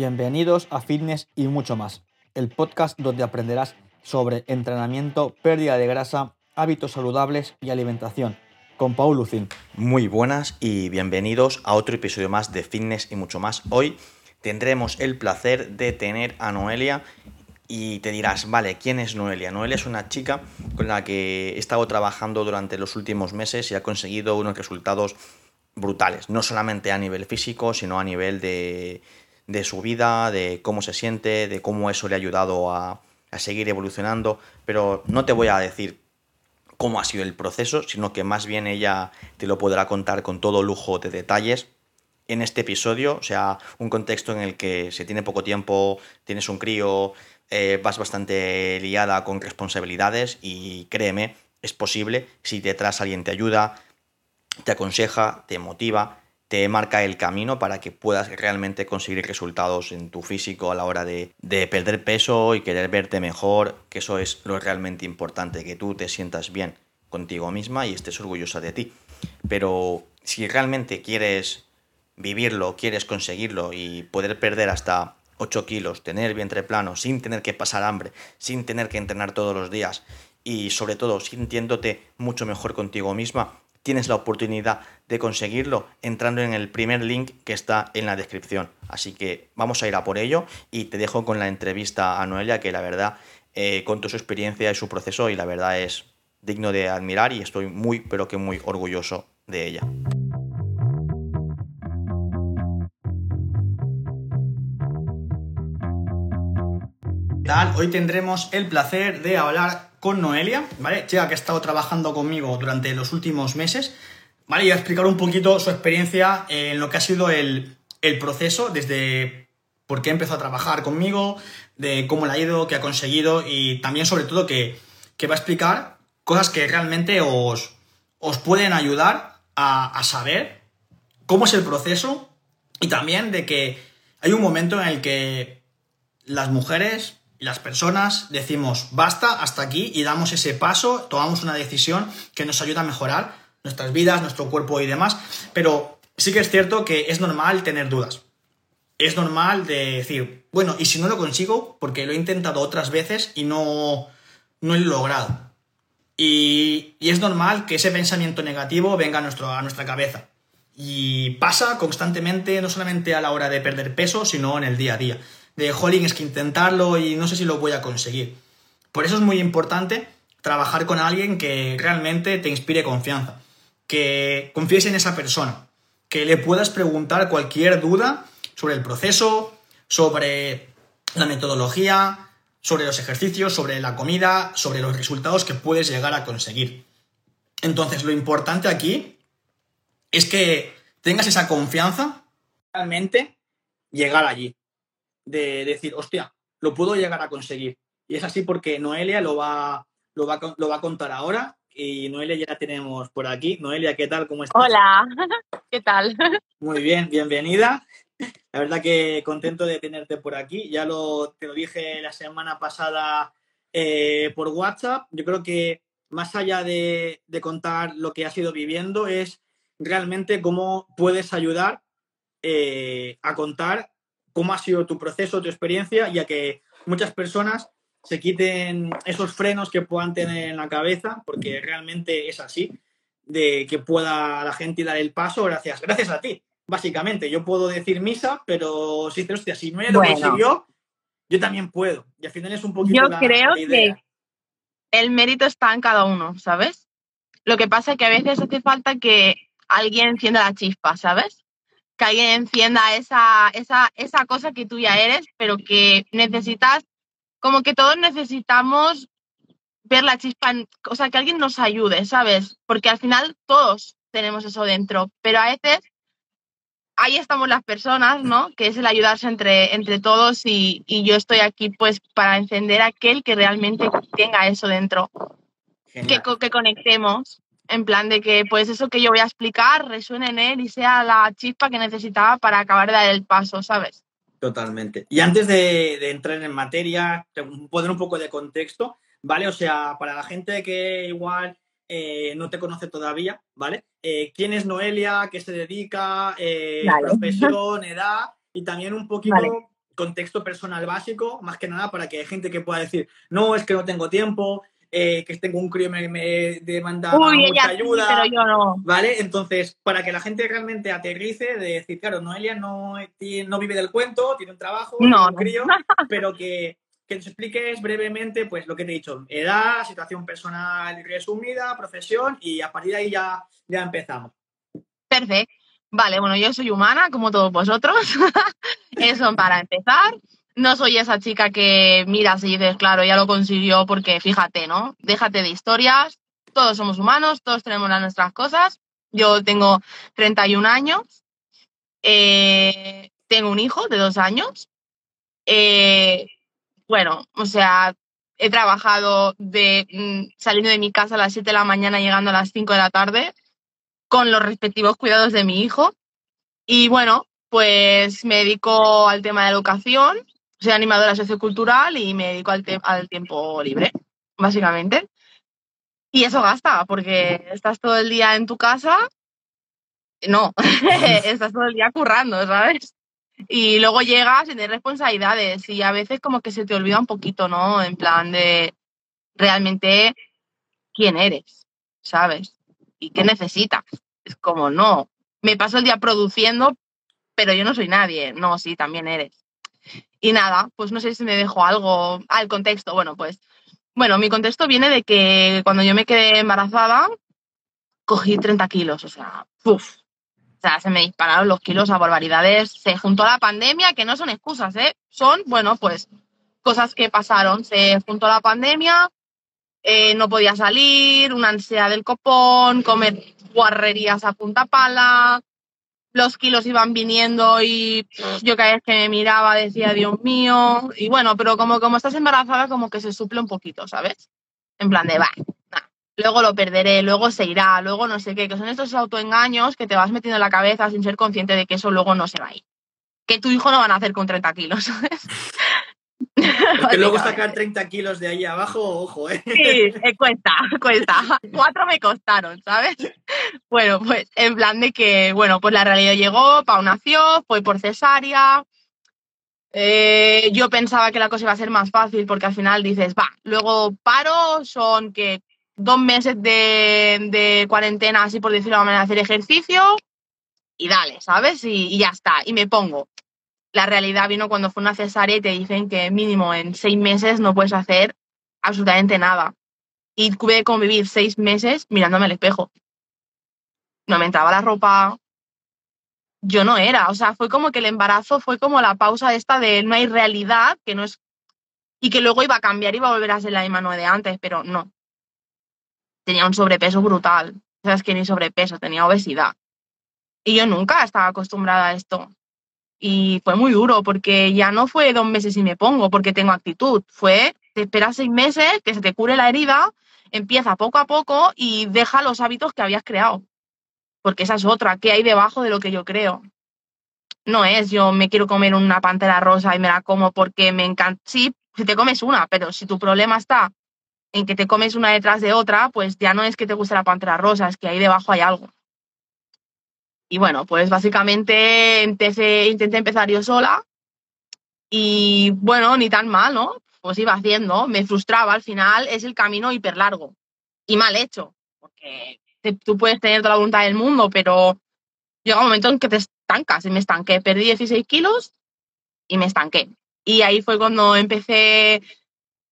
Bienvenidos a Fitness y mucho más, el podcast donde aprenderás sobre entrenamiento, pérdida de grasa, hábitos saludables y alimentación, con Paul Lucin. Muy buenas y bienvenidos a otro episodio más de Fitness y mucho más. Hoy tendremos el placer de tener a Noelia y te dirás, vale, ¿quién es Noelia? Noelia es una chica con la que he estado trabajando durante los últimos meses y ha conseguido unos resultados brutales, no solamente a nivel físico, sino a nivel de, de su vida, de cómo se siente, de cómo eso le ha ayudado a, a seguir evolucionando, pero no te voy a decir cómo ha sido el proceso, sino que más bien ella te lo podrá contar con todo lujo de detalles. En este episodio, o sea, un contexto en el que se tiene poco tiempo, tienes un crío, eh, vas bastante liada con responsabilidades y créeme, es posible si detrás alguien te ayuda, te aconseja, te motiva, te marca el camino para que puedas realmente conseguir resultados en tu físico a la hora de, perder peso y querer verte mejor, que eso es lo realmente importante, que tú te sientas bien contigo misma y estés orgullosa de ti. Pero si realmente quieres vivirlo, quieres conseguirlo y poder perder hasta 8 kilos, tener vientre plano, sin tener que pasar hambre, sin tener que entrenar todos los días y sobre todo sintiéndote mucho mejor contigo misma, tienes la oportunidad de conseguirlo entrando en el primer link que está en la descripción. Así que vamos a ir a por ello y te dejo con la entrevista a Noelia, que la verdad eh, contó su experiencia y su proceso y la verdad es digno de admirar y estoy muy, pero que muy orgulloso de ella. Hoy tendremos el placer de hablar con Noelia, ¿vale? Chica que ha estado trabajando conmigo durante los últimos meses, ¿vale? Y a explicar un poquito su experiencia en lo que ha sido el, proceso desde por qué empezó a trabajar conmigo, de cómo le ha ido, qué ha conseguido y también sobre todo que, va a explicar cosas que realmente os, os pueden ayudar a, a saber cómo es el proceso y también de que hay un momento en el que las mujeres las personas decimos basta hasta aquí y damos ese paso, tomamos una decisión que nos ayuda a mejorar nuestras vidas, nuestro cuerpo y demás, pero sí que es cierto que es normal tener dudas. Es normal de decir, bueno, ¿y si no lo consigo? Porque lo he intentado otras veces y no, no he logrado. Y, y, es normal que ese pensamiento negativo venga a, nuestro, a nuestra cabeza. Y pasa constantemente, no solamente a la hora de perder peso, sino en el día a día de, jolín, es que intentarlo y no sé si lo voy a conseguir. Por eso es muy importante trabajar con alguien que realmente te inspire confianza, que confíes en esa persona, que le puedas preguntar cualquier duda sobre el proceso, sobre la metodología, sobre los ejercicios, sobre la comida, sobre los resultados que puedes llegar a conseguir. Entonces, lo importante aquí es que tengas esa confianza realmente llegar allí de decir, hostia, lo puedo llegar a conseguir. Y es así porque Noelia lo va, lo va, lo va a contar ahora. Y Noelia ya la tenemos por aquí. Noelia, ¿qué tal? ¿Cómo estás? Hola, ¿qué tal? Muy bien, bienvenida. La verdad que contento de tenerte por aquí. Ya lo, te lo dije la semana pasada eh, por WhatsApp. Yo creo que más allá de, de, contar lo que has ido viviendo, es realmente cómo puedes ayudar eh, a contar cómo ha sido tu proceso, tu experiencia, ya que muchas personas se quiten esos frenos que puedan tener en la cabeza, porque realmente es así, de que pueda la gente dar el paso gracias, gracias a ti. Básicamente, yo puedo decir misa, pero si, hostia, si me lo consiguió, yo también puedo. Y al final es un poquito. Yo creo que el mérito está en cada uno, ¿sabes? Lo que pasa es que a veces hace falta que alguien encienda la chispa, ¿sabes? Que alguien encienda esa, esa, esa cosa que tú ya eres, pero que necesitas, como que todos necesitamos ver la chispa, o sea, que alguien nos ayude, ¿sabes? Porque al final todos tenemos eso dentro, pero a veces ahí estamos las personas, ¿no? Que es el ayudarse entre, entre todos y, y yo estoy aquí pues para encender a aquel que realmente tenga eso dentro, que, que conectemos en plan de que pues eso que yo voy a explicar resuene en él y sea la chispa que necesitaba para acabar de dar el paso, ¿sabes? Totalmente. Y antes de, entrar en materia, poner un poco de contexto, ¿vale? O sea, para la gente que igual eh, no te conoce todavía, ¿vale? Eh, ¿Quién es Noelia? ¿Qué se dedica? Eh, ¿Profesión? ¿Edad? Y también un poquito contexto personal básico, más que nada para que hay gente que pueda decir, no, es que no tengo tiempo, eh, que tengo un crío me, me demanda Uy, mucha sí, ayuda. pero yo no. ¿Vale? Entonces, para que la gente realmente aterrice, de decir, claro, Noelia no, no vive del cuento, tiene un trabajo, No, tiene un no. crío, pero que, que nos expliques brevemente, pues lo que te he dicho, edad, situación personal resumida, profesión, y a partir de ahí ya, ya empezamos. Perfecto. Vale, bueno, yo soy humana, como todos vosotros. Eso para empezar. No soy esa chica que miras y dices, claro, ya lo consiguió porque fíjate, ¿no? Déjate de historias. Todos somos humanos, todos tenemos las nuestras cosas. Yo tengo 31 años. eh, tengo un hijo de dos años. eh, bueno, o sea, he trabajado de mm, saliendo de mi casa a las 7 de la mañana, llegando a las 5 de la tarde con los respectivos cuidados de mi hijo. Y bueno, pues me dedico al tema de educación, soy animadora sociocultural y me dedico al, al tiempo libre, básicamente. Y eso gasta, porque estás todo el día en tu casa. No, estás todo el día currando, ¿sabes? Y luego llegas y tienes responsabilidades y a veces como que se te olvida un poquito, ¿no? En plan de realmente quién eres, ¿sabes? y qué necesitas. Es como, no, me paso el día produciendo, pero yo no soy nadie. No, sí, también eres. Y nada, pues no sé si me dejo algo al contexto. Bueno, pues, bueno, mi contexto viene de que cuando yo me quedé embarazada, cogí 30 kilos, o sea, ¡puf! O sea, se me dispararon los kilos a barbaridades. Se juntó la pandemia, que no son excusas, ¿eh? Son, bueno, pues cosas que pasaron. Se juntó la pandemia, eh, no podía salir, una ansiedad del copón, comer guarrerías a punta pala, los kilos iban viniendo y yo cada vez que me miraba decía, Dios mío, y bueno, pero como, como estás embarazada como que se suple un poquito, ¿sabes? En plan de, va, luego lo perderé, luego se irá, luego no sé qué, que son estos autoengaños que te vas metiendo en la cabeza sin ser consciente de que eso luego no se va a ir. Que tu hijo no va a nacer con 30 kilos, ¿sabes? Es que luego sacar 30 kilos de ahí abajo, ojo, ¿eh? Sí, eh, cuesta, cuesta. Cuatro me costaron, ¿sabes? Bueno, pues en plan de que, bueno, pues la realidad llegó, Pau nació, fue por cesárea. Eh, yo pensaba que la cosa iba a ser más fácil porque al final dices, va, luego paro, son que dos meses de, de cuarentena, así por decirlo de manera, hacer ejercicio y dale, ¿sabes? Y, y ya está, y me pongo. La realidad vino cuando fue una cesárea y te dicen que mínimo en seis meses no puedes hacer absolutamente nada. Y tuve que convivir seis meses mirándome al espejo. No me entraba la ropa. Yo no era. O sea, fue como que el embarazo fue como la pausa esta de no hay realidad, que no es. Y que luego iba a cambiar, iba a volver a ser la misma Noé de antes, pero no. Tenía un sobrepeso brutal. O sea, es que ni sobrepeso, tenía obesidad. Y yo nunca estaba acostumbrada a esto. Y fue muy duro porque ya no fue dos meses y me pongo porque tengo actitud. Fue, te esperas seis meses, que se te cure la herida, empieza poco a poco y deja los hábitos que habías creado. Porque esa es otra, ¿qué hay debajo de lo que yo creo? No es yo me quiero comer una pantera rosa y me la como porque me encanta. Sí, si te comes una, pero si tu problema está en que te comes una detrás de otra, pues ya no es que te guste la pantera rosa, es que ahí debajo hay algo. Y bueno, pues básicamente empecé, intenté empezar yo sola y bueno, ni tan mal, ¿no? Pues iba haciendo, me frustraba, al final es el camino hiper largo y mal hecho, porque tú puedes tener toda la voluntad del mundo, pero llega un momento en que te estancas y me estanqué, perdí 16 kilos y me estanqué. Y ahí fue cuando empecé,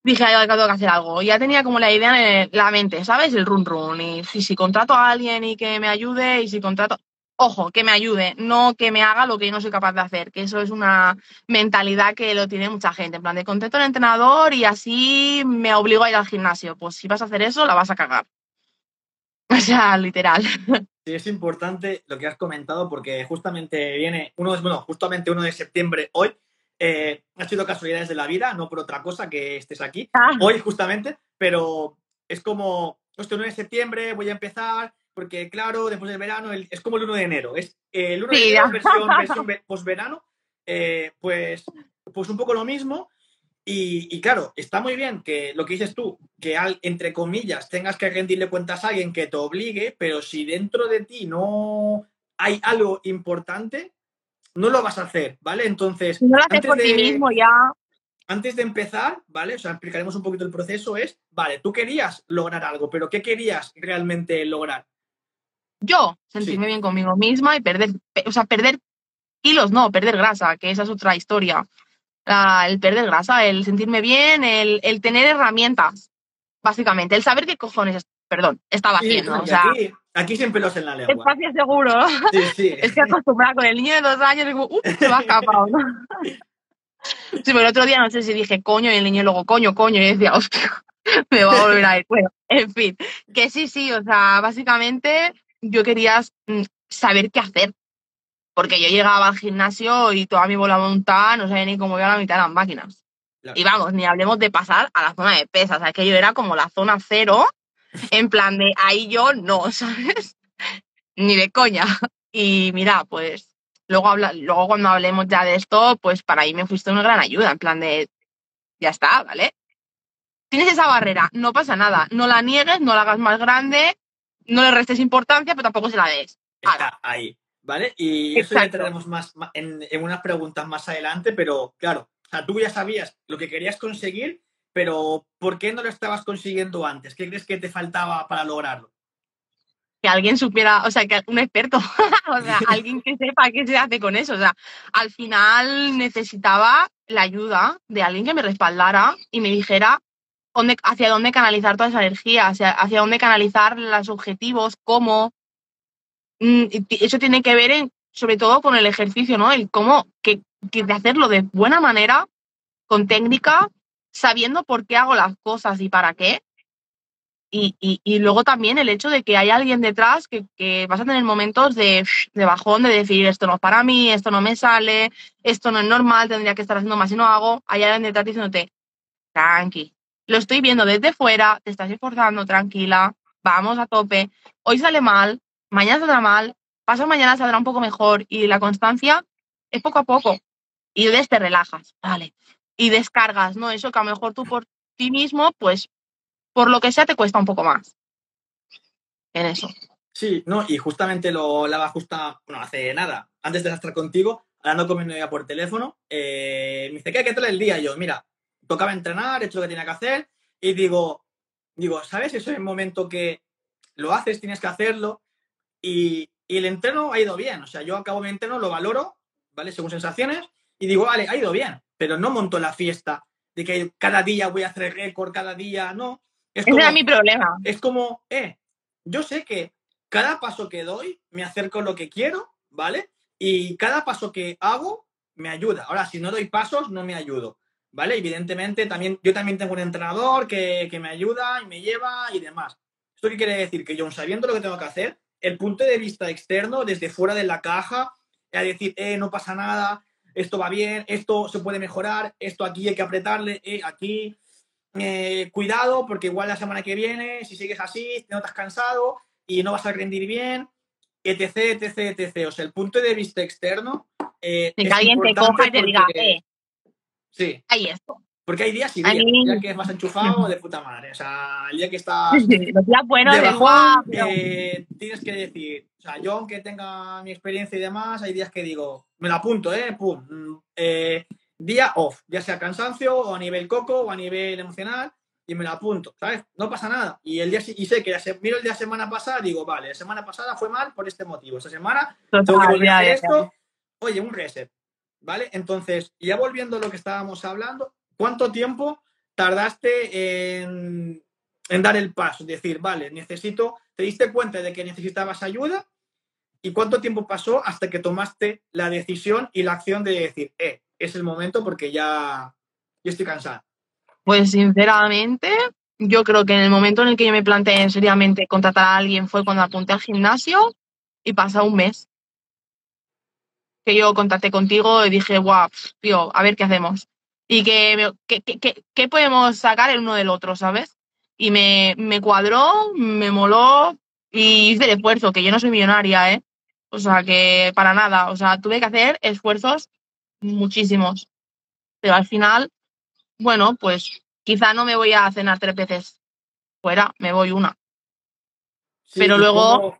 dije, ay, tengo que hacer algo. Ya tenía como la idea en la mente, ¿sabes? El run run. Y si contrato a alguien y que me ayude, y si contrato, ojo, que me ayude, no que me haga lo que yo no soy capaz de hacer, que eso es una mentalidad que lo tiene mucha gente, en plan de contrato al entrenador y así me obligo a ir al gimnasio. Pues si vas a hacer eso, la vas a cagar. O sea, literal. Sí, es importante lo que has comentado porque justamente viene, uno de- bueno, justamente 1 de septiembre hoy, eh, ha sido casualidades de la vida, no por otra cosa que estés aquí, Ah, hoy justamente, pero es como, hostia, 1 de septiembre voy a empezar, porque claro, después del verano, el- es como el 1 de enero, es eh, el 1 de enero versión, versión ve- posverano, eh, pues, pues un poco lo mismo. Y, y claro, está muy bien que lo que dices tú, que al, entre comillas tengas que rendirle cuentas a alguien que te obligue, pero si dentro de ti no hay algo importante, no lo vas a hacer, ¿vale? Entonces, no lo haces por ti mismo ya. antes de empezar, ¿vale? O sea, explicaremos un poquito el proceso, es, vale, tú querías lograr algo, pero ¿qué querías realmente lograr? Yo, sentirme bien conmigo misma y perder, pe- o sea, perder kilos, no, perder grasa, que esa es otra historia. La- el perder grasa, el sentirme bien, el, el tener herramientas, básicamente, el saber qué cojones, es- perdón, estaba haciendo. o sea, aquí, aquí sin pelos en la lengua. espacio seguro. Sí, sí. Es que acostumbrada con el niño de dos años, digo, ¡uh! Se me ha escapado, ¿no? Sí, pero el otro día no sé si dije coño y el niño luego coño, coño, y decía, hostia, me va a volver a ir. Bueno, en fin, que sí, sí, o sea, básicamente yo quería mm, saber qué hacer. Porque yo llegaba al gimnasio y toda mi bola montada no sabía ni cómo iba a la mitad de las máquinas. Claro. Y vamos, ni hablemos de pasar a la zona de pesas. O sea, es que yo era como la zona cero, en plan de ahí yo no, ¿sabes? Ni de coña. Y mira, pues luego, habla, luego cuando hablemos ya de esto, pues para mí me fuiste una gran ayuda, en plan de ya está, ¿vale? Tienes esa barrera, no pasa nada. No la niegues, no la hagas más grande, no le restes importancia, pero tampoco se la des. Está ahí, ¿vale? Y eso ya Exacto. entraremos más, en, en unas preguntas más adelante, pero claro, o sea, tú ya sabías lo que querías conseguir, pero ¿por qué no lo estabas consiguiendo antes? ¿Qué crees que te faltaba para lograrlo? que alguien supiera, o sea, que un experto, o sea, alguien que sepa qué se hace con eso. O sea, al final necesitaba la ayuda de alguien que me respaldara y me dijera hacia dónde canalizar toda esa energía, hacia, dónde canalizar los objetivos, cómo. Mm, Eso tiene que ver sobre todo con el ejercicio, ¿no? El cómo, que, de hacerlo de buena manera, con técnica, sabiendo por qué hago las cosas y para qué. Y, luego también el hecho de que hay alguien detrás que, que vas a tener momentos de, de bajón, de decir esto no es para mí, esto no me sale, esto no es normal, tendría que estar haciendo más y no hago. Hay alguien detrás diciéndote, tranqui, lo estoy viendo desde fuera, te estás esforzando, tranquila, vamos a tope. Hoy sale mal, mañana saldrá mal, pasado mañana saldrá un poco mejor y la constancia es poco a poco. Y entonces te relajas, vale. Y descargas, ¿no? Eso que a lo mejor tú por ti mismo, pues por lo que sea te cuesta un poco más. En eso. Sí, no, y justamente lo hablaba justa, bueno, hace nada, antes de estar contigo, hablando con mi novia por teléfono, eh, me dice, ¿qué, ¿qué tal el día? Yo, mira, tocaba entrenar, he hecho lo que tenía que hacer, y digo, digo, ¿sabes? Eso es el momento que lo haces, tienes que hacerlo, y, y el entreno ha ido bien, o sea, yo acabo mi entreno, lo valoro, ¿vale? Según sensaciones, y digo, vale, ha ido bien, pero no monto la fiesta de que cada día voy a hacer récord, cada día, no. Es Ese como- era mi problema. es como, eh, yo sé que cada paso que doy me acerco a lo que quiero, ¿vale? Y cada paso que hago me ayuda. Ahora, si no doy pasos, no me ayudo, ¿vale? Evidentemente, también, yo también tengo un entrenador que, que me ayuda y me lleva y demás. ¿Esto qué quiere decir? Que yo, sabiendo lo que tengo que hacer, el punto de vista externo, desde fuera de la caja, a decir, eh, no pasa nada, esto va bien, esto se puede mejorar, esto aquí hay que apretarle, eh, aquí, eh, cuidado, porque igual la semana que viene, si sigues así, te notas cansado y no vas a rendir bien, etc, etc, etc. O sea, el punto de vista externo. eh, que alguien te coja y te diga, eh, Sí, hay esto. porque hay días y días. mí- día que vas enchufado de puta madre. O sea, el día que estás Los días buenos de de bajón, pero- eh, tienes que decir, o sea, yo aunque tenga mi experiencia y demás, hay días que digo, me lo apunto, ¿eh? Pum, mm, eh, día off, ya sea cansancio o a nivel coco o a nivel emocional, y me lo apunto, ¿sabes? No pasa nada. Y el día y sé que se- miro el día semana pasada, digo, vale, la semana pasada fue mal por este motivo. Esta semana tengo que Total, volver a ya, hacer ya, esto. Oye, un reset, ¿vale? Entonces, ya volviendo a lo que estábamos hablando, ¿cuánto tiempo tardaste en, dar el paso? Decir, vale, necesito, te diste cuenta de que necesitabas ayuda y cuánto tiempo pasó hasta que tomaste la decisión y la acción de decir, eh, es el momento porque ya, ya estoy cansado. Pues sinceramente, yo creo que en el momento en el que yo me planteé seriamente contratar a alguien fue cuando apunté al gimnasio y pasó un mes. Que yo contacté contigo y dije, guau, tío, a ver qué hacemos. Y que, que, que- podemos sacar el uno del otro, ¿sabes? Y me, me cuadró, me moló y hice el esfuerzo, que yo no soy millonaria, ¿eh? O sea, que para nada. O sea, tuve que hacer esfuerzos muchísimos. Pero al final, bueno, pues quizá no me voy a cenar tres veces fuera, me voy una. Sí, Pero luego- Pongo,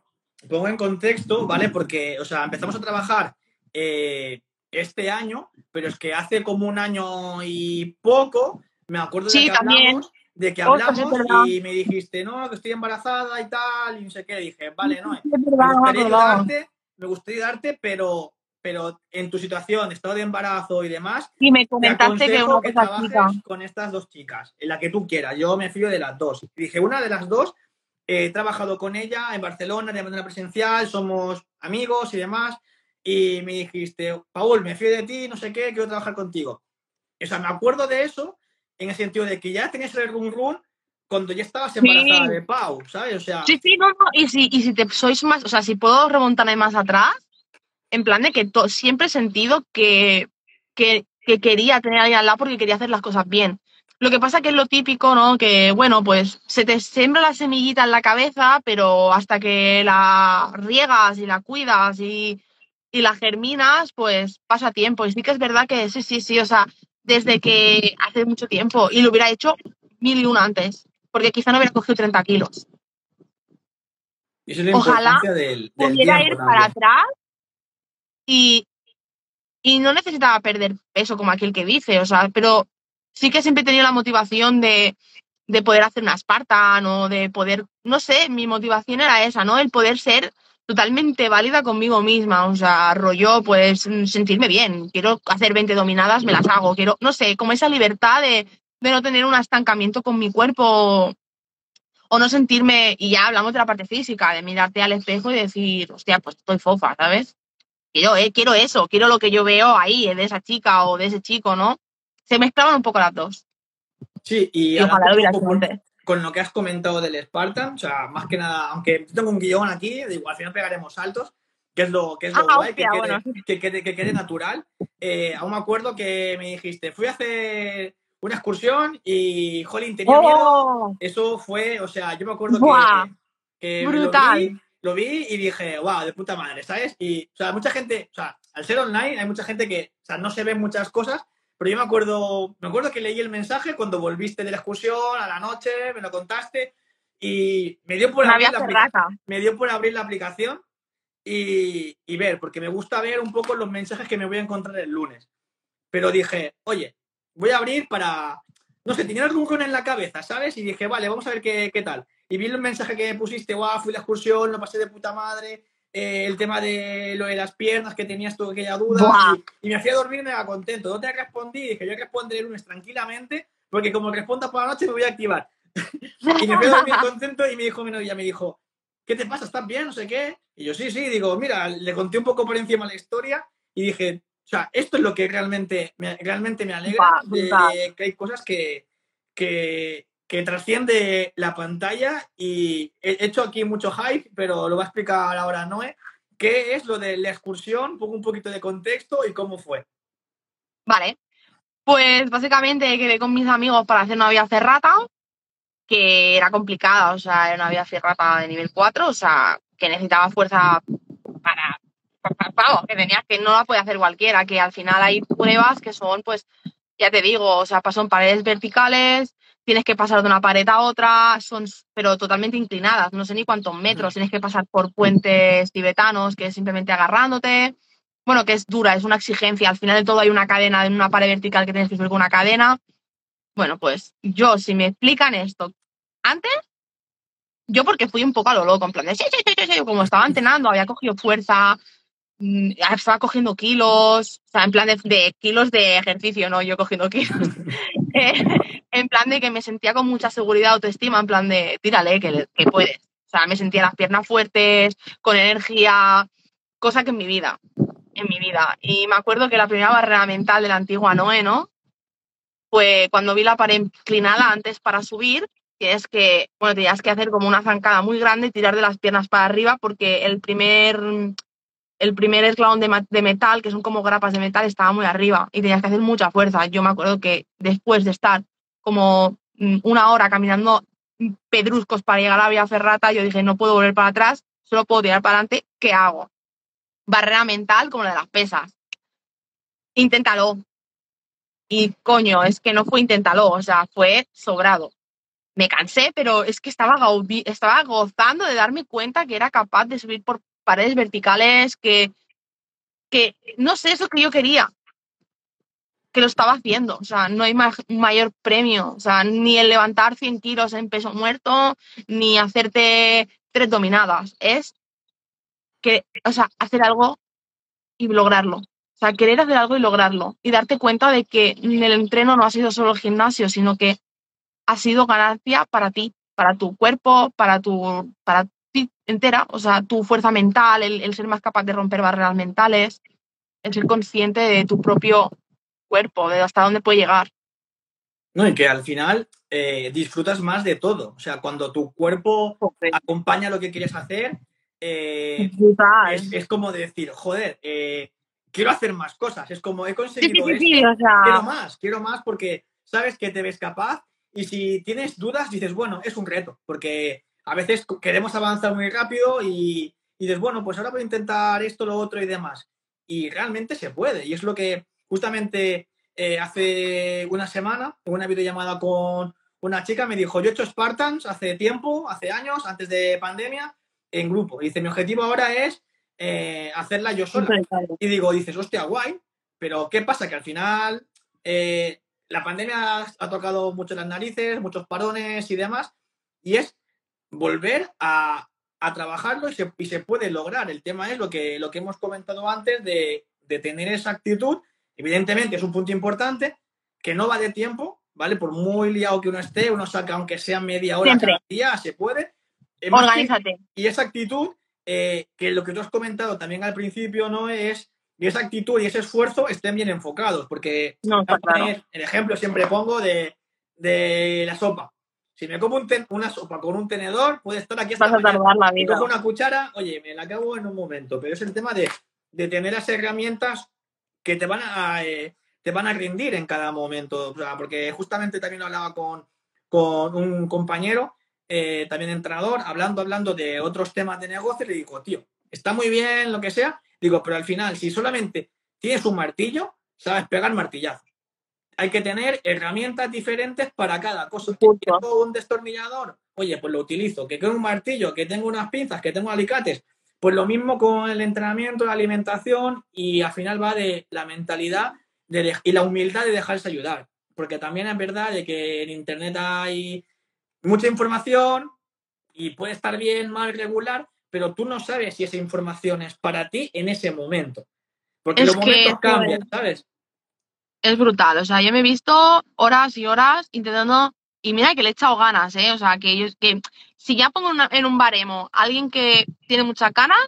pongo en contexto, ¿vale? Porque, o sea, empezamos a trabajar eh, este año, pero es que hace como un año y poco, me acuerdo de Sí, que también. hablamos, de que Ostras, es hablamos y me dijiste, no, que estoy embarazada y tal, y no sé qué. Dije, vale, no, me gustaría ayudarte, me gustaría ayudarte, pero, pero en tu situación, estado de embarazo y demás, Y me te comentaste que una que trabajes chica. con estas dos chicas, en la que tú quieras. Yo me fío de las dos. Y dije, una de las dos, eh, he trabajado con ella en Barcelona de manera presencial, somos amigos y demás. Y me dijiste, Paul, me fío de ti, no sé qué, quiero trabajar contigo. O sea, me acuerdo de eso en el sentido de que ya tenías el run run cuando ya estabas embarazada Sí. de Pau, ¿sabes? O sea, Sí, sí, no, no. Y si, y si te sois más, o sea, si puedo remontarme más atrás, en plan de que to- siempre he sentido que, que, que quería tener a alguien al lado porque quería hacer las cosas bien. Lo que pasa que es lo típico, ¿no? Que, bueno, pues se te siembra la semillita en la cabeza, pero hasta que la riegas y la cuidas y, y la germinas, pues pasa tiempo. Y sí que es verdad que sí, sí, sí, o sea, desde que hace mucho tiempo y lo hubiera hecho mil y una antes, porque quizá no hubiera cogido 30 kilos. es la ojalá importancia del, del pudiera tiempo ir para atrás y, y no necesitaba perder peso como aquel que dice, o sea, pero sí que siempre he tenido la motivación de, de poder hacer una Spartan o de poder, no sé, mi motivación era esa, ¿no? El poder ser totalmente válida conmigo misma, o sea, rollo, pues sentirme bien, quiero hacer 20 dominadas, me las hago, quiero, no sé, como esa libertad de, de no tener un estancamiento con mi cuerpo o no sentirme, y ya hablamos de la parte física, de mirarte al espejo y decir, hostia, pues estoy fofa, ¿sabes? Quiero, eh, quiero eso, quiero lo que yo veo ahí, eh, de esa chica o de ese chico, ¿no? Se mezclaban un poco las dos. Sí, y, Y ojalá lo hubiera con, lo que has comentado del Spartan, o sea, más que nada, aunque tengo un guion aquí, digo, al final pegaremos saltos, que es lo, que es lo Ah, guay, que hostia, quede, bueno. que, quede, que quede natural. Eh, aún me acuerdo que me dijiste, fui a hacer una excursión y, jolín, tenía miedo. ¡Oh! Eso fue, o sea, yo me acuerdo ¡Buah! que, que me lo Brutal. vi, lo vi y dije, wow, de puta madre, ¿sabes? Y, o sea, mucha gente, o sea, al ser online hay mucha gente que, o sea, no se ven muchas cosas, pero yo me acuerdo, me acuerdo que leí el mensaje cuando volviste de la excursión a la noche, me lo contaste y me dio por, Me abrir la, me dio por abrir la aplicación y, y ver, porque me gusta ver un poco los mensajes que me voy a encontrar el lunes. Pero dije, oye, voy a abrir para, no sé, tenía el run en la cabeza, ¿sabes? Y dije, vale, vamos a ver qué, qué tal. Y vi el mensaje que me pusiste, guau, fui a la excursión, lo pasé de puta madre, eh, el tema de lo de las piernas, que tenías tú aquella duda, y, y me fui a dormir mega contento. No te respondí, dije, yo responderé el lunes tranquilamente, porque como responda por la noche me voy a activar. Y me fui a dormir contento y me dijo mi novia, me dijo, ¿qué te pasa? ¿Estás bien? No sé qué. Y yo, sí, sí, digo, mira, le conté un poco por encima la historia y dije, o sea, esto es lo que realmente me, realmente me alegra, de, de que hay cosas que, que, que trasciende la pantalla y he hecho aquí mucho hype, pero lo va a explicar ahora Noé, qué es lo de la excursión, pongo un poquito de contexto y cómo fue. Vale. Pues básicamente quedé con mis amigos para hacer una vía ferrata, que era complicada, o sea, era una vía ferrata de nivel 4, o sea, que necesitaba fuerza para, vamos, que tenías que no la puede hacer cualquiera, que al final hay pruebas que son, pues, ya te digo, o sea, son paredes verticales, tienes que pasar de una pared a otra, son, pero totalmente inclinadas, no sé ni cuántos metros, tienes que pasar por puentes tibetanos, que es simplemente agarrándote, bueno, que es dura, es una exigencia, al final de todo hay una cadena, en una pared vertical que tienes que subir con una cadena. Bueno, pues yo, si me explican esto antes, yo porque fui un poco a lo loco, en plan de, sí, sí, sí, sí, como estaba entrenando, había cogido fuerza, mm, estaba cogiendo kilos, o sea, en plan de, de kilos de ejercicio, no yo cogiendo kilos. En plan de que me sentía con mucha seguridad, autoestima, en plan de, tírale, que, que puedes. O sea, me sentía las piernas fuertes, con energía, cosa que en mi vida, en mi vida. Y me acuerdo que la primera barrera mental de la antigua Noé, ¿no? Fue cuando vi la pared inclinada antes para subir, que es que, bueno, tenías que hacer como una zancada muy grande y tirar de las piernas para arriba porque el primer, el primer eslabón de, metal, que son como grapas de metal, estaba muy arriba y tenías que hacer mucha fuerza. Yo me acuerdo que después de estar como mm, una hora caminando mm, pedruscos para llegar a la vía ferrata, yo dije, no puedo volver para atrás, solo puedo tirar para adelante, ¿qué hago? Barrera mental como la de las pesas. Inténtalo. Y coño, es que no fue inténtalo, o sea, fue sobrado. Me cansé, pero es que estaba, estaba gozando de darme cuenta que era capaz de subir por paredes verticales, que que, no sé, eso que yo quería, que lo estaba haciendo. O sea, no hay ma- mayor premio. O sea, ni el levantar 100 kilos en peso muerto, ni hacerte tres dominadas. Es que, o sea, hacer algo y lograrlo. O sea, querer hacer algo y lograrlo. Y darte cuenta de que el entreno no ha sido solo el gimnasio, sino que ha sido ganancia para ti, para tu cuerpo, para tu, para entera. O sea, tu fuerza mental, el, el ser más capaz de romper barreras mentales, el ser consciente de tu propio cuerpo, de hasta dónde puede llegar. No, y que al final eh, disfrutas más de todo. O sea, cuando tu cuerpo acompaña lo que quieres hacer, eh, es, es como decir, joder, eh, quiero hacer más cosas. Es como he Sí, sí, conseguido sí, esto, sí, o quiero más, quiero más porque sabes que te ves capaz y si tienes dudas dices, bueno, es un reto, porque a veces queremos avanzar muy rápido y, y dices, bueno, pues ahora voy a intentar esto, lo otro y demás. Y realmente se puede. Y es lo que justamente eh, hace una semana, en una videollamada con una chica, me dijo, yo he hecho Spartans hace tiempo, hace años, antes de pandemia, en grupo. Y dice, mi objetivo ahora es eh, hacerla yo sola. Y digo, dices, hostia, guay, pero ¿qué pasa? Que al final eh, la pandemia ha tocado mucho las narices, muchos parones y demás, y es volver a, a trabajarlo y se, y se puede lograr. El tema es lo que, lo que hemos comentado antes de, de tener esa actitud. Evidentemente es un punto importante que no va de tiempo, ¿vale? Por muy liado que uno esté, uno saca aunque sea media hora Siempre. cada día, se puede. Organízate. y esa actitud, eh, que lo que tú has comentado también al principio, ¿no? Es, y esa actitud y ese esfuerzo estén bien enfocados, porque No, claro. el ejemplo siempre pongo de, de la sopa. Si me como un ten- una sopa con un tenedor, puede estar aquí hasta Vas a mañana. tardar la Si vida. cojo una cuchara, oye, me la acabo en un momento, pero es el tema de, de tener las herramientas que te van a eh, te van a rendir en cada momento. O sea, porque justamente también hablaba con, con un compañero, eh, también entrenador, hablando, hablando de otros temas de negocio, y le digo, tío, está muy bien lo que sea, digo, pero al final, si solamente tienes un martillo, sabes pegar martillazos. Hay que tener herramientas diferentes para cada cosa. Que tengo un destornillador, oye, pues lo utilizo. Que tengo un martillo, que tengo unas pinzas, que tengo alicates. Pues lo mismo con el entrenamiento, la alimentación y al final va de la mentalidad de y la humildad de dejarse ayudar. Porque también es verdad de que en Internet hay mucha información y puede estar bien, mal, regular, pero tú no sabes si esa información es para ti en ese momento. Porque Es los que, momentos cambian, ¿sabes? Es brutal. O sea, yo me he visto horas y horas intentando. Y mira que le he echado ganas, ¿eh? O sea, que yo que si ya pongo en un baremo a alguien que tiene muchas ganas,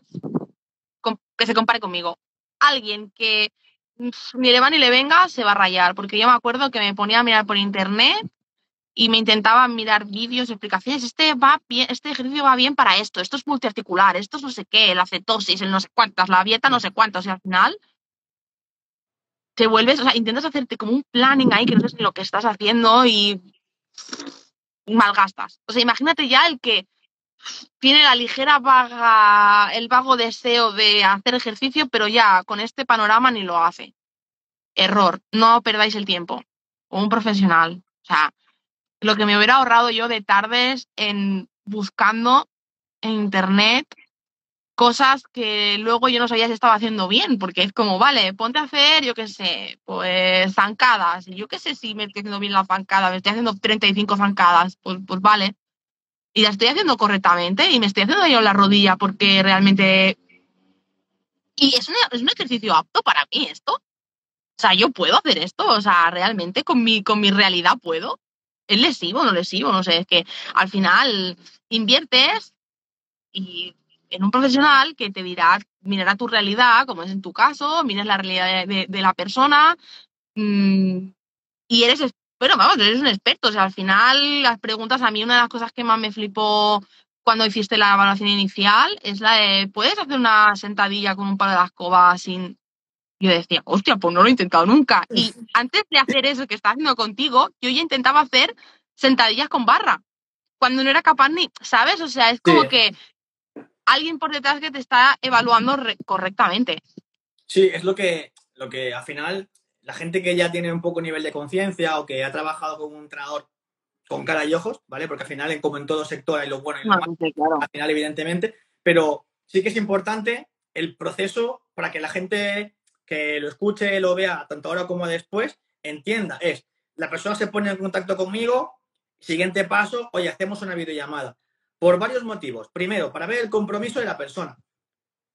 que se compare conmigo. Alguien que ni le va ni le venga, se va a rayar. Porque yo me acuerdo que me ponía a mirar por internet y me intentaba mirar vídeos, explicaciones. Este va bien, este ejercicio va bien para esto, esto es multiarticular, esto es no sé qué, la cetosis, el no sé cuántas, la dieta no sé cuántos, y al final te vuelves, o sea, intentas hacerte como un planning ahí que no sabes ni lo que estás haciendo y malgastas. O sea, imagínate ya el que tiene la ligera vaga, el vago deseo de hacer ejercicio, pero ya con este panorama ni lo hace. Error, no perdáis el tiempo. O un profesional. O sea, lo que me hubiera ahorrado yo de tardes en buscando en internet cosas que luego yo no sabía si estaba haciendo bien, porque es como, vale, ponte a hacer, yo qué sé, pues zancadas, yo qué sé si me estoy haciendo bien la zancada, me estoy haciendo 35 zancadas, pues, pues vale, y la estoy haciendo correctamente y me estoy haciendo daño en la rodilla porque realmente... Y es, una- es un ejercicio apto para mí esto. O sea, yo puedo hacer esto, o sea, realmente con mi, con mi realidad puedo. ¿Es lesivo no lesivo? No sé, es que al final inviertes y en un profesional que te dirá, mirará tu realidad, como es en tu caso, miras la realidad de, la persona mm, y eres, bueno, vamos, eres un experto. O sea, al final las preguntas, a mí una de las cosas que más me flipó cuando hiciste la evaluación inicial es la de, ¿puedes hacer una sentadilla con un palo de la escoba sin...? Yo decía, hostia, pues no lo he intentado nunca. Y antes de hacer eso que estaba haciendo contigo, yo ya intentaba hacer sentadillas con barra. Cuando no era capaz ni, ¿sabes? O sea, es como Sí. que alguien por detrás que te está evaluando re- correctamente. Sí, es lo que, lo que al final la gente que ya tiene un poco nivel de conciencia o que ha trabajado con un entrenador con cara y ojos, ¿vale? Porque al final, como en todo sector, hay lo bueno y lo malo, claro. al final, evidentemente, pero sí que es importante el proceso para que la gente que lo escuche, lo vea, tanto ahora como después, entienda, es, la persona se pone en contacto conmigo, siguiente paso, oye, hacemos una videollamada. Por varios motivos. Primero, para ver el compromiso de la persona.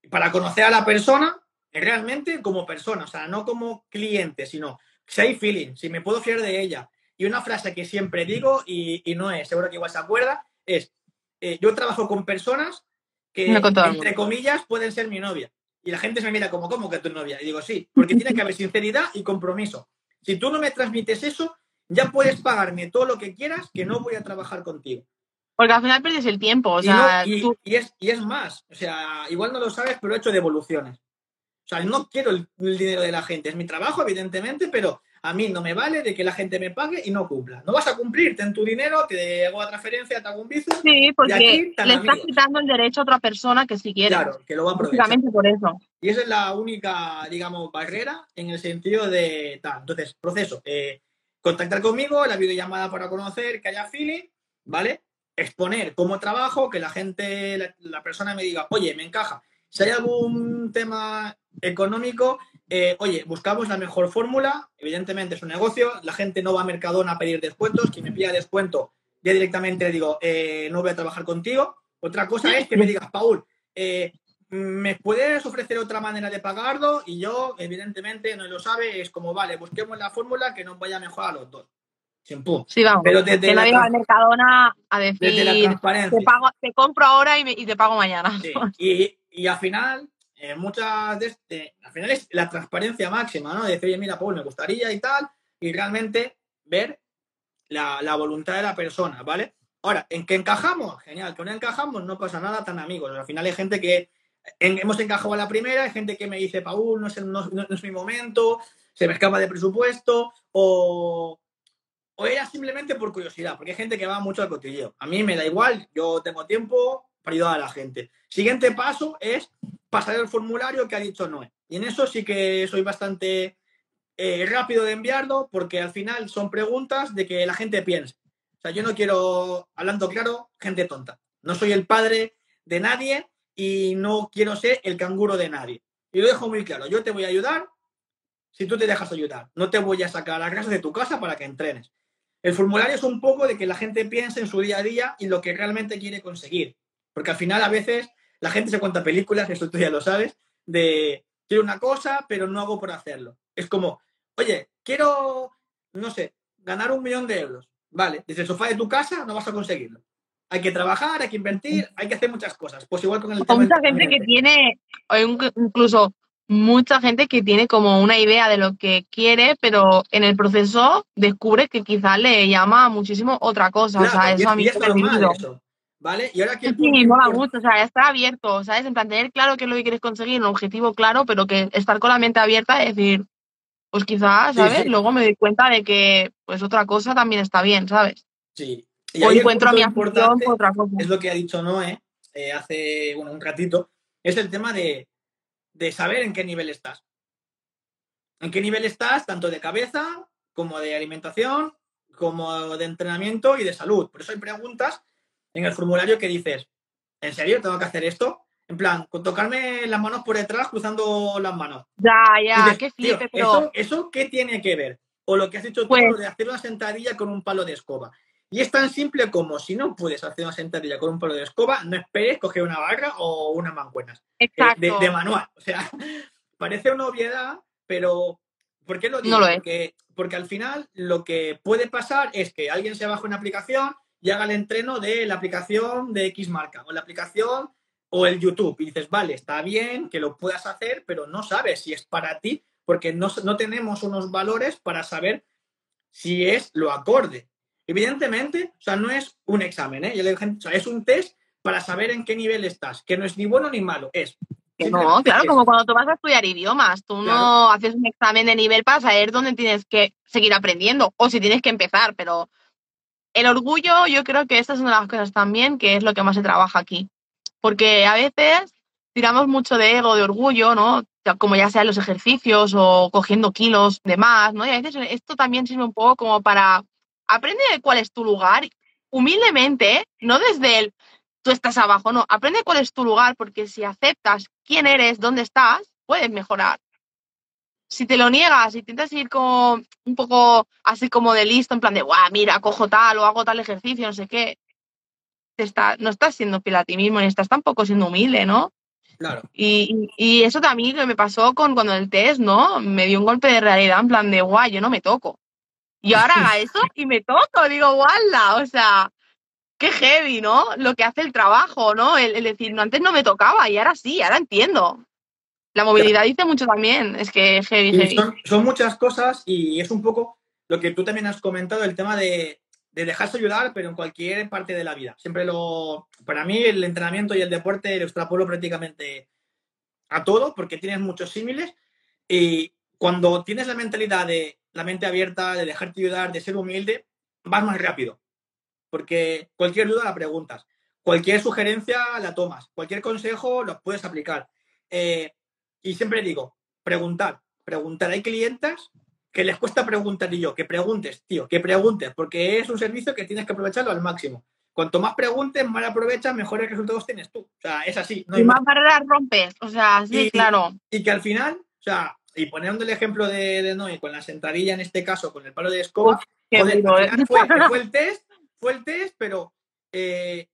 Para conocer a la persona realmente como persona, o sea, no como cliente, sino si hay feeling, si me puedo fiar de ella. Y una frase que siempre digo, y, no es, seguro que igual se acuerda, es, eh, yo trabajo con personas que, entre comillas, pueden ser mi novia. Y la gente se me mira como, ¿cómo que tu novia? Y digo, sí, porque tiene que haber sinceridad y compromiso. Si tú no me transmites eso, ya puedes pagarme todo lo que quieras, que no voy a trabajar contigo. Porque al final pierdes el tiempo, o sea... Y, es, y es más, o sea, igual no lo sabes, pero he hecho devoluciones. O sea, no quiero el, dinero de la gente, es mi trabajo, evidentemente, pero a mí no me vale de que la gente me pague y no cumpla. No vas a cumplir, ten tu dinero, te hago la transferencia, te hago un bici. Sí, porque le estás quitando el derecho a otra persona que si quiere. Claro, que lo va a aprovechar. por eso. Y esa es la única, digamos, barrera en el sentido de tal. Entonces, proceso. Eh, contactar conmigo, la videollamada para conocer, que haya feeling, ¿vale? Exponer cómo trabajo, que la gente, la, persona me diga, oye, me encaja. Si hay algún tema económico, eh, oye, buscamos la mejor fórmula, evidentemente es un negocio, la gente no va a Mercadona a pedir descuentos, quien me pida descuento, ya directamente le digo, eh, no voy a trabajar contigo. Otra cosa es que me digas, Paul, eh, ¿me puedes ofrecer otra manera de pagarlo? Y yo, evidentemente, no lo sabe, es como, vale, busquemos la fórmula que nos vaya mejor a los dos. Sí, vamos. Pero desde que la, no Mercadona a decir, Te, pago, te compro ahora y, te pago mañana. Y, y, al final, eh, muchas de este, al final es la transparencia máxima, ¿no? De decir, oye, mira, pues me gustaría y tal, y realmente ver la, la, voluntad de la persona, ¿vale? Ahora, ¿en qué encajamos? Genial, que no encajamos no pasa nada tan amigos. Al final hay gente que hemos encajado a la primera, hay gente que me dice, Paul, no es, no es mi momento, se me escapa de presupuesto, o o era simplemente por curiosidad, porque hay gente que va mucho al cotilleo. A mí me da igual, yo tengo tiempo para ayudar a la gente. Siguiente paso es pasar el formulario que ha dicho Noé. Y en eso sí que soy bastante eh, rápido de enviarlo, porque al final son preguntas de que la gente piense. O sea, yo no quiero, hablando claro, gente tonta. No soy el padre de nadie y no quiero ser el canguro de nadie. Y lo dejo muy claro. Yo te voy a ayudar si tú te dejas ayudar. No te voy a sacar a casa de tu casa para que entrenes. El formulario es un poco de que la gente piense en su día a día y lo que realmente quiere conseguir. Porque al final a veces la gente se cuenta películas, esto tú ya lo sabes, de quiero una cosa, pero no hago por hacerlo. Es como, oye, quiero, no sé, ganar un millón de euros. Vale, desde el sofá de tu casa no vas a conseguirlo. Hay que trabajar, hay que invertir, hay que hacer muchas cosas. Pues igual con el tema mucha gente que tiene, incluso mucha gente que tiene como una idea de lo que quiere, pero en el proceso descubre que quizás le llama muchísimo otra cosa. o sea, eso a mí me ¿Vale? Y ahora que. Sí, mola mucho, o sea, estar abierto, ¿sabes? En plan, tener claro qué es lo que quieres conseguir, un objetivo claro, pero que estar con la mente abierta y decir, pues quizás, ¿sabes? Luego me doy cuenta de que, pues otra cosa también está bien, ¿sabes? Sí. Y o encuentro a mi afición por otra cosa. Es lo que ha dicho Noé eh, hace, bueno, un ratito, es el tema de de saber en qué nivel estás. En qué nivel estás, tanto de cabeza como de alimentación, como de entrenamiento y de salud. Por eso hay preguntas en el formulario que dices, ¿en serio tengo que hacer esto? En plan, con tocarme las manos por detrás, cruzando las manos. Ya, ya, qué flipe, pero... ¿eso, qué tiene que ver? O lo que has dicho tú, pues de hacer una sentadilla con un palo de escoba. Y es tan simple como si no puedes hacer una sentadilla con un palo de escoba, no esperes coger una barra o unas mancuernas. Eh, de, manual. O sea, parece una obviedad, pero ¿por qué lo digo? No lo es. Porque, porque al final lo que puede pasar es que alguien se baje una aplicación y haga el entreno de la aplicación de X marca o la aplicación o el YouTube. Y dices, vale, está bien que lo puedas hacer, pero no sabes si es para ti porque no, no tenemos unos valores para saber si es lo acorde. Evidentemente, o sea, no es un examen, ¿eh? es un test para saber en qué nivel estás, que no es ni bueno ni malo, es. no, claro, como cuando tú vas a estudiar idiomas, tú no haces un examen de nivel para saber dónde tienes que seguir aprendiendo o si tienes que empezar, pero el orgullo, yo creo que esta es una de las cosas también que es lo que más se trabaja aquí. Porque a veces tiramos mucho de ego, de orgullo, ¿no? Como ya sea en los ejercicios o cogiendo kilos de más, ¿no? Y a veces esto también sirve un poco como para aprende cuál es tu lugar, humildemente, no desde el tú estás abajo, no, aprende cuál es tu lugar, porque si aceptas quién eres, dónde estás, puedes mejorar. Si te lo niegas y intentas ir como un poco así como de listo, en plan de, guau, mira, cojo tal o hago tal ejercicio, no sé qué, te está, no estás siendo fiel a ti mismo ni estás tampoco siendo humilde, ¿no? Claro. Y, y eso también me pasó con cuando el test, ¿no? Me dio un golpe de realidad en plan de, guau, yo no me toco. Y ahora haga eso y me toco, digo, guala, o sea, qué heavy, ¿no? Lo que hace el trabajo, ¿no? El, el decir, no, antes no me tocaba y ahora sí, ahora entiendo. La movilidad dice mucho también, es que heavy, heavy. son, son muchas cosas y es un poco lo que tú también has comentado, el tema de, de dejarse ayudar, pero en cualquier parte de la vida. Siempre lo. Para mí, el entrenamiento y el deporte lo extrapolo prácticamente a todo, porque tienes muchos símiles. Y cuando tienes la mentalidad de la mente abierta, de dejarte ayudar, de ser humilde, vas más rápido. Porque cualquier duda la preguntas. Cualquier sugerencia la tomas. Cualquier consejo lo puedes aplicar. Eh, y siempre digo, preguntar, preguntar. Hay clientes que les cuesta preguntar y yo, que preguntes, tío, que preguntes, porque es un servicio que tienes que aprovecharlo al máximo. Cuanto más preguntes, más aprovechas, mejores resultados tienes tú. O sea, es así. No Y más. más barreras rompes, o sea, sí, Y- claro. Y que al final, o sea, y poniendo el ejemplo de, de Noé con la sentadilla en este caso, con el palo de escoba, joder, ¿eh? fue, fue el test, fue el test, pero eh,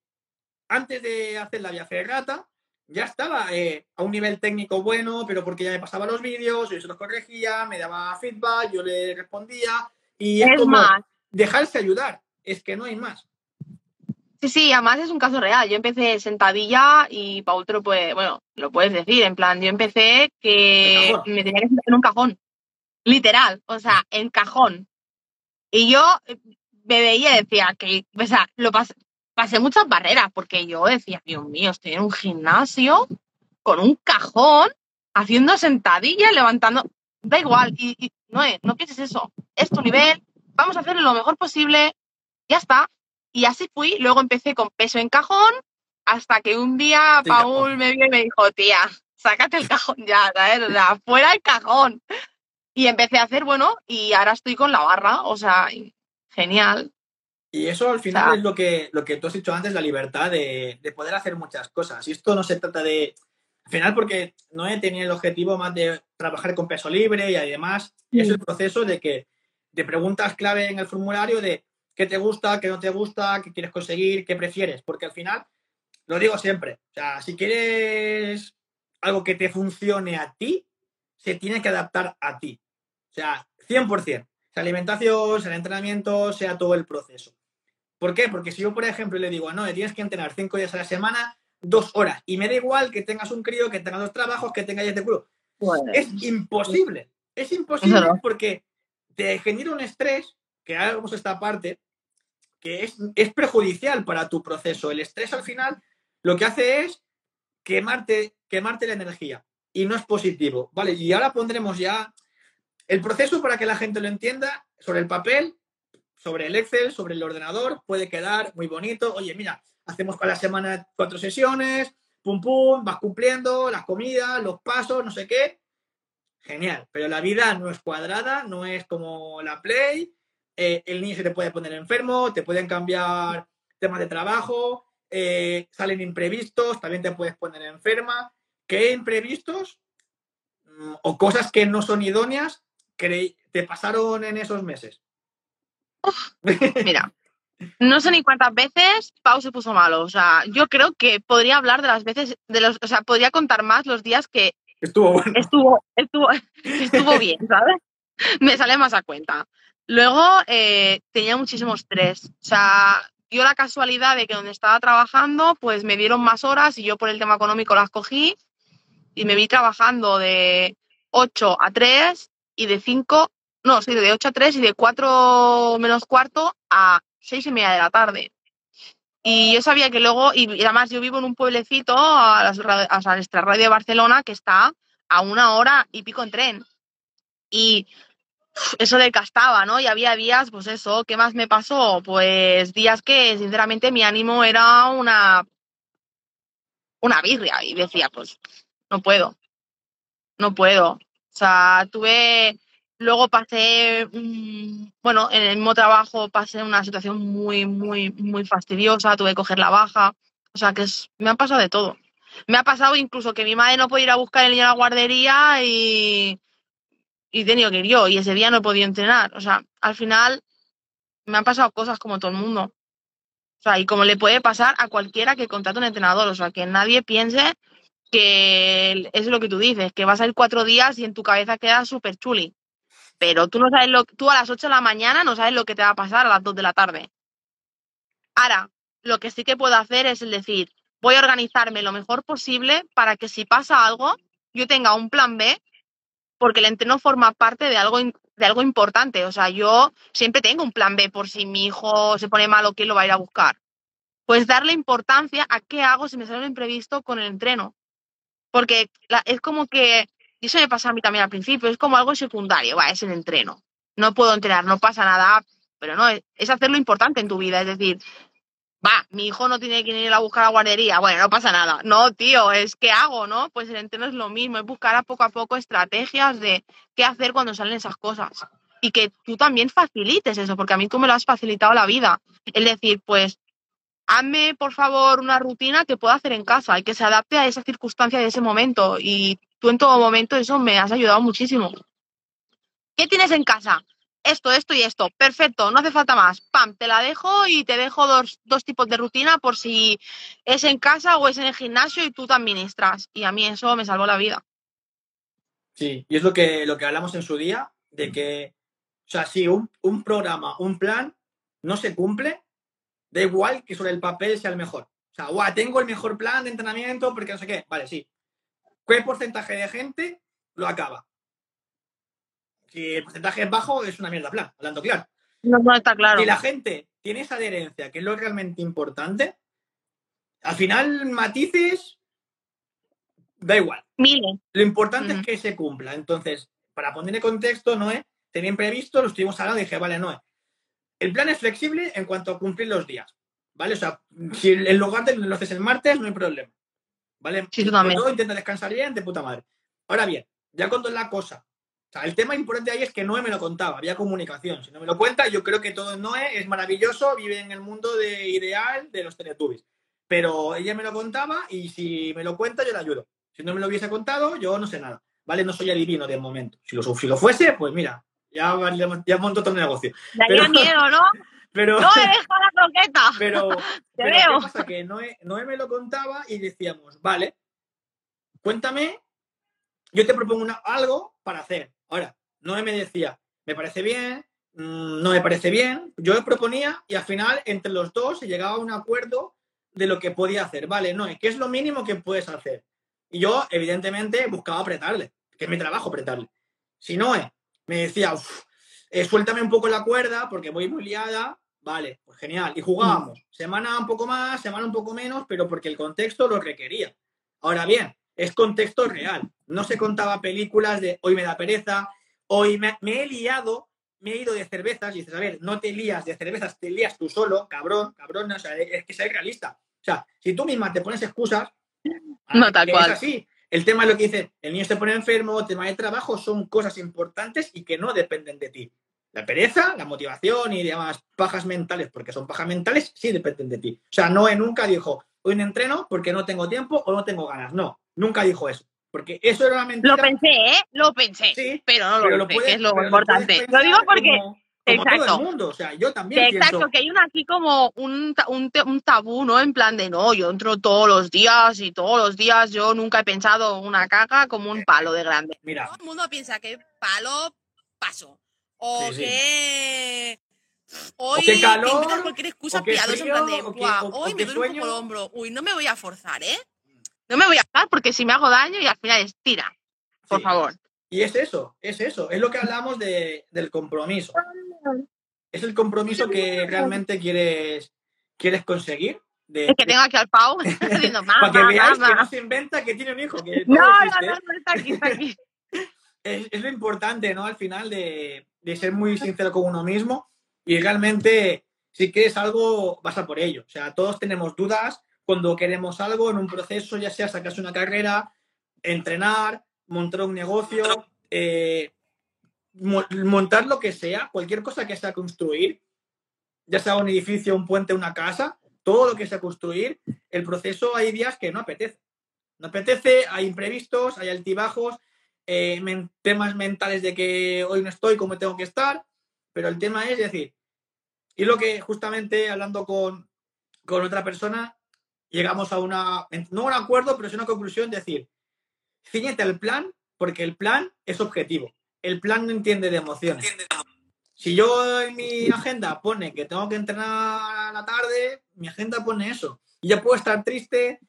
antes de hacer la vía ferrata, ya estaba eh, a un nivel técnico bueno, pero porque ya me pasaba los vídeos, yo se los corregía, me daba feedback, yo le respondía, y es, Es como más, dejarse ayudar, es que no hay más. Sí, sí, además es un caso real. Yo empecé sentadilla y Paul te lo puede, bueno, lo puedes decir, en plan, yo empecé que me tenía que sentar en un cajón, literal, o sea, en cajón. Y yo eh, me veía y decía que, o sea, lo pasé, pasé muchas barreras porque yo decía, Dios mío, estoy en un gimnasio con un cajón haciendo sentadillas, levantando, da igual, y, y no, es- no pienses eso, es tu nivel, vamos a hacerlo lo mejor posible, ya está. Y así fui, luego empecé con peso en cajón, hasta que un día Paul me vio y me dijo, tía, sácate el cajón ya, ¿sabes? O sea, fuera el cajón. Y empecé a hacer, bueno, y ahora estoy con la barra, o sea, genial. Y eso al final sea- es lo que, lo que tú has dicho antes, la libertad de, de poder hacer muchas cosas. Y esto no se trata de... Al final porque no he tenido el objetivo más de trabajar con peso libre y además es el proceso de que te preguntas clave en el formulario de qué te gusta, qué no te gusta, qué quieres conseguir, qué prefieres. Porque al final, lo digo siempre, o sea, si quieres algo que te funcione a ti, se tiene que adaptar a ti. O sea, 100%. Sea alimentación, sea el entrenamiento, sea todo el proceso. ¿Por qué? Porque si yo, por ejemplo, le digo, no, tienes que entrenar cinco días a la semana, dos horas, y me da igual que tengas un crío, que tengas dos trabajos, que tengas de culo. Es imposible. Es imposible no. porque te genera un estrés, que a esta parte, que es, es perjudicial para tu proceso. El estrés al final lo que hace es quemarte, quemarte la energía y no es positivo. Vale, y ahora pondremos ya el proceso para que la gente lo entienda sobre el papel, sobre el Excel, sobre el ordenador, puede quedar muy bonito. Oye, mira, hacemos cada semana cuatro sesiones, pum pum, vas cumpliendo las comidas, los pasos, no sé qué. Genial, pero la vida no es cuadrada, no es como la Play. Eh, el niño se te puede poner enfermo, te pueden cambiar temas de trabajo, eh, salen imprevistos, también te puedes poner enferma. ¿Qué imprevistos mm, o cosas que no son idóneas cre- te pasaron en esos meses? Mira, no sé ni cuántas veces Pau se puso malo. O sea, yo creo que podría hablar de las veces, de los, o sea, podría contar más los días que Estuvo bueno. estuvo, estuvo, estuvo bien, ¿sabes? Me sale más a cuenta. Luego eh, tenía muchísimo estrés. O sea, dio la casualidad de que donde estaba trabajando, pues me dieron más horas y yo por el tema económico las cogí y me vi trabajando de 8 a 3 y de 5, no, sí, de 8 a 3 y de 4 menos cuarto a 6 y media de la tarde. Y yo sabía que luego, y además yo vivo en un pueblecito, a, las a la extrarradio de Barcelona, que está a una hora y pico en tren. Y eso desgastaba, ¿no? Y había días, pues eso, ¿qué más me pasó? Pues días que, sinceramente, mi ánimo era una, una birria. Y decía, pues, no puedo, no puedo. O sea, tuve, luego pasé, bueno, en el mismo trabajo pasé una situación muy, muy, muy fastidiosa, tuve que coger la baja. O sea, que es- me han pasado de todo. Me ha pasado incluso que mi madre no puede ir a buscar el niño a la guardería y, y he tenido que ir yo y ese día no he podido entrenar. O sea, al final me han pasado cosas como todo el mundo. O sea, y como le puede pasar a cualquiera que contrate un entrenador. O sea, que nadie piense que es lo que tú dices, que vas a ir cuatro días y en tu cabeza queda súper chuli. Pero tú no sabes lo tú a las 8 de la mañana no sabes lo que te va a pasar a las 2 de la tarde. Ahora, lo que sí que puedo hacer es el decir, voy a organizarme lo mejor posible para que si pasa algo, yo tenga un plan B, porque el entreno forma parte de algo, de algo importante. O sea, yo siempre tengo un plan B por si mi hijo se pone malo, ¿quién lo va a ir a buscar? Pues darle importancia a qué hago si me sale un imprevisto con el entreno. Porque es como que, y eso me pasa a mí también al principio, es como algo secundario, va, es el entreno. No puedo entrenar, no pasa nada, pero no, es hacer lo importante en tu vida, es decir, va, mi hijo no tiene que ir a buscar a la guardería, bueno, no pasa nada. No, tío, es que hago, ¿no? Pues el entreno es lo mismo, es buscar a poco a poco estrategias de qué hacer cuando salen esas cosas. Y que tú también facilites eso, porque a mí tú me lo has facilitado la vida. Es decir, pues, hazme, por favor, una rutina que pueda hacer en casa y que se adapte a esa circunstancia de ese momento. Y tú en todo momento eso me has ayudado muchísimo. ¿Qué tienes en casa? Esto, esto y esto. Perfecto, no hace falta más. Pam, te la dejo y te dejo dos, dos, tipos de rutina por si es en casa o es en el gimnasio y tú te administras. Y a mí eso me salvó la vida. Sí, y es lo que, lo que hablamos en su día, de que, o sea, si un, un programa, un plan no se cumple, da igual que sobre el papel sea el mejor. O sea, guau, tengo el mejor plan de entrenamiento porque no sé qué. Vale, sí. ¿Qué porcentaje de gente lo acaba? Si el porcentaje es bajo, es una mierda plan, hablando claro. No, no está claro. Si la gente tiene esa adherencia, que es lo realmente importante, al final matices, da igual. Mire. Lo importante es que se cumpla. Entonces, para poner en contexto, Noé, tenía previsto, lo estuvimos hablando y dije, vale, Noé, el plan es flexible en cuanto a cumplir los días. ¿Vale? O sea, si en lugar de lo haces el martes, no hay problema. ¿Vale? Sí, también. Todo intenta descansar bien, de puta madre. Ahora bien, ya cuando la cosa sea, el tema importante ahí es que Noé me lo contaba, había comunicación. Si no me lo cuenta, yo creo que todo Noé es maravilloso, vive en el mundo de ideal de los Teletubbies. Pero ella me lo contaba y si me lo cuenta, yo le ayudo. Si no me lo hubiese contado, yo no sé nada. ¿Vale? No soy adivino de momento. Si lo, si lo fuese, pues mira, ya, ya monto todo el negocio. Daría miedo, ¿no? Pero, no, deja la croqueta. Pero, Te pero veo. ¿qué pasa? Que Noé, Noé me lo contaba y decíamos, vale, cuéntame, yo te propongo una, algo para hacer. Ahora, Noé me decía, me parece bien, mm, no me parece bien. Yo proponía y al final entre los dos se llegaba a un acuerdo de lo que podía hacer. Vale, Noé, ¿qué es lo mínimo que puedes hacer? Y yo, evidentemente, buscaba apretarle, que es mi trabajo apretarle. Si Noé me decía, eh, suéltame un poco la cuerda porque voy muy liada, vale, pues genial. Y jugábamos. Mm. Semana un poco más, semana un poco menos, pero porque el contexto lo requería. Ahora bien, es contexto real. No se contaba películas de hoy me da pereza, hoy me, he liado, me he ido de cervezas y dices, a ver, no te lías de cervezas, te lías tú solo, cabrón, cabrón, o sea, es que ser realista. O sea, si tú misma te pones excusas, no tal cual. Es así. El tema es lo que dice, el niño se pone enfermo, el tema de trabajo, son cosas importantes y que no dependen de ti. La pereza, la motivación y demás pajas mentales, porque son pajas mentales, sí dependen de ti. O sea, no nunca dijo, hoy no entreno porque no tengo tiempo o no tengo ganas. No, nunca dijo eso. Porque eso era una mentira. Lo pensé, ¿eh? Lo pensé. Sí, pero no lo, pensé, que es lo importante. Lo, digo porque. exacto. Todo el mundo, o sea, yo también. exacto, que hay una aquí como un, un, un, tabú, ¿no? En plan de no, yo entro todos los días y todos los días yo nunca he pensado una caca como un palo de grande. Mira. Todo el mundo piensa que palo paso. O que Hoy qué calor, cualquier excusa piadosa en plan de, hoy me duele un poco el hombro. Uy, no me voy a forzar, ¿eh? No me voy a forzar porque si me hago daño y al final es tira. Por favor. Y es eso, es eso. Es lo que hablamos de, del compromiso. Es el compromiso que realmente quieres, quieres conseguir. De, es que tengo aquí al Pau diciendo, Para que veáis que no se inventa que tiene un hijo. Que no, no, no, no, está aquí, está aquí. es, es, lo importante, ¿no? Al final de, de ser muy sincero con uno mismo y realmente, si quieres algo, vas a por ello. O sea, todos tenemos dudas cuando queremos algo en un proceso, ya sea sacarse una carrera, entrenar, montar un negocio, eh, montar lo que sea, cualquier cosa que sea construir, ya sea un edificio, un puente, una casa, todo lo que sea construir, el proceso hay días que no apetece. no apetece, hay imprevistos, hay altibajos, eh, temas mentales de que hoy no estoy como tengo que estar, pero el tema es decir, y lo que justamente hablando con, con otra persona, llegamos a una, no un acuerdo, pero es una conclusión, decir, ciñete el plan, porque el plan es objetivo. El plan no entiende de emociones. Si yo en mi agenda pone que tengo que entrenar a la tarde, mi agenda pone eso. Y ya puedo estar triste,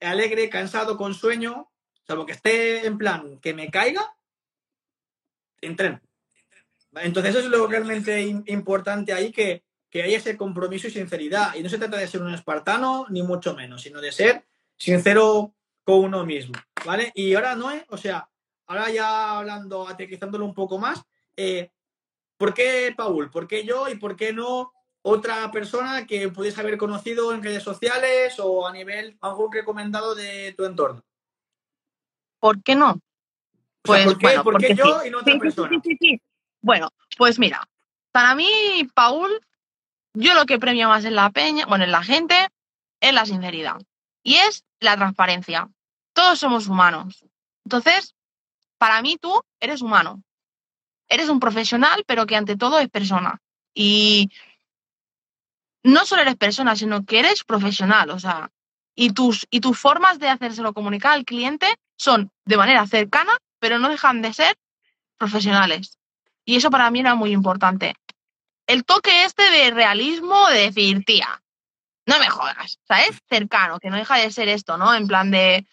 alegre, cansado, con sueño, salvo que esté en plan que me caiga, entreno. Entonces eso es lo realmente importante ahí, que, que haya ese compromiso y sinceridad. Y no se trata de ser un espartano, ni mucho menos, sino de ser sincero con uno mismo. ¿Vale? Y ahora, no, o sea, ahora ya hablando, aterrizándolo un poco más, eh, ¿por qué Paul? ¿Por qué yo y por qué no otra persona que pudiese haber conocido en redes sociales o a nivel algún recomendado de tu entorno? ¿Por qué no? Pues, ¿por qué, ¿por qué yo y no otra persona? Sí, sí, bueno, pues mira, para mí, Paul, yo lo que premio más en la peña, bueno, en la gente, es la sinceridad. Y es la transparencia. Todos somos humanos. Entonces, para mí tú eres humano. Eres un profesional, pero que ante todo es persona. Y no solo eres persona, sino que eres profesional, o sea, y tus, y tus formas de hacérselo comunicar al cliente son de manera cercana, pero no dejan de ser profesionales. Y eso para mí era muy importante. El toque este de realismo, de decir, tía, no me jodas, ¿sabes? Cercano, que no deja de ser esto, ¿no? En plan de,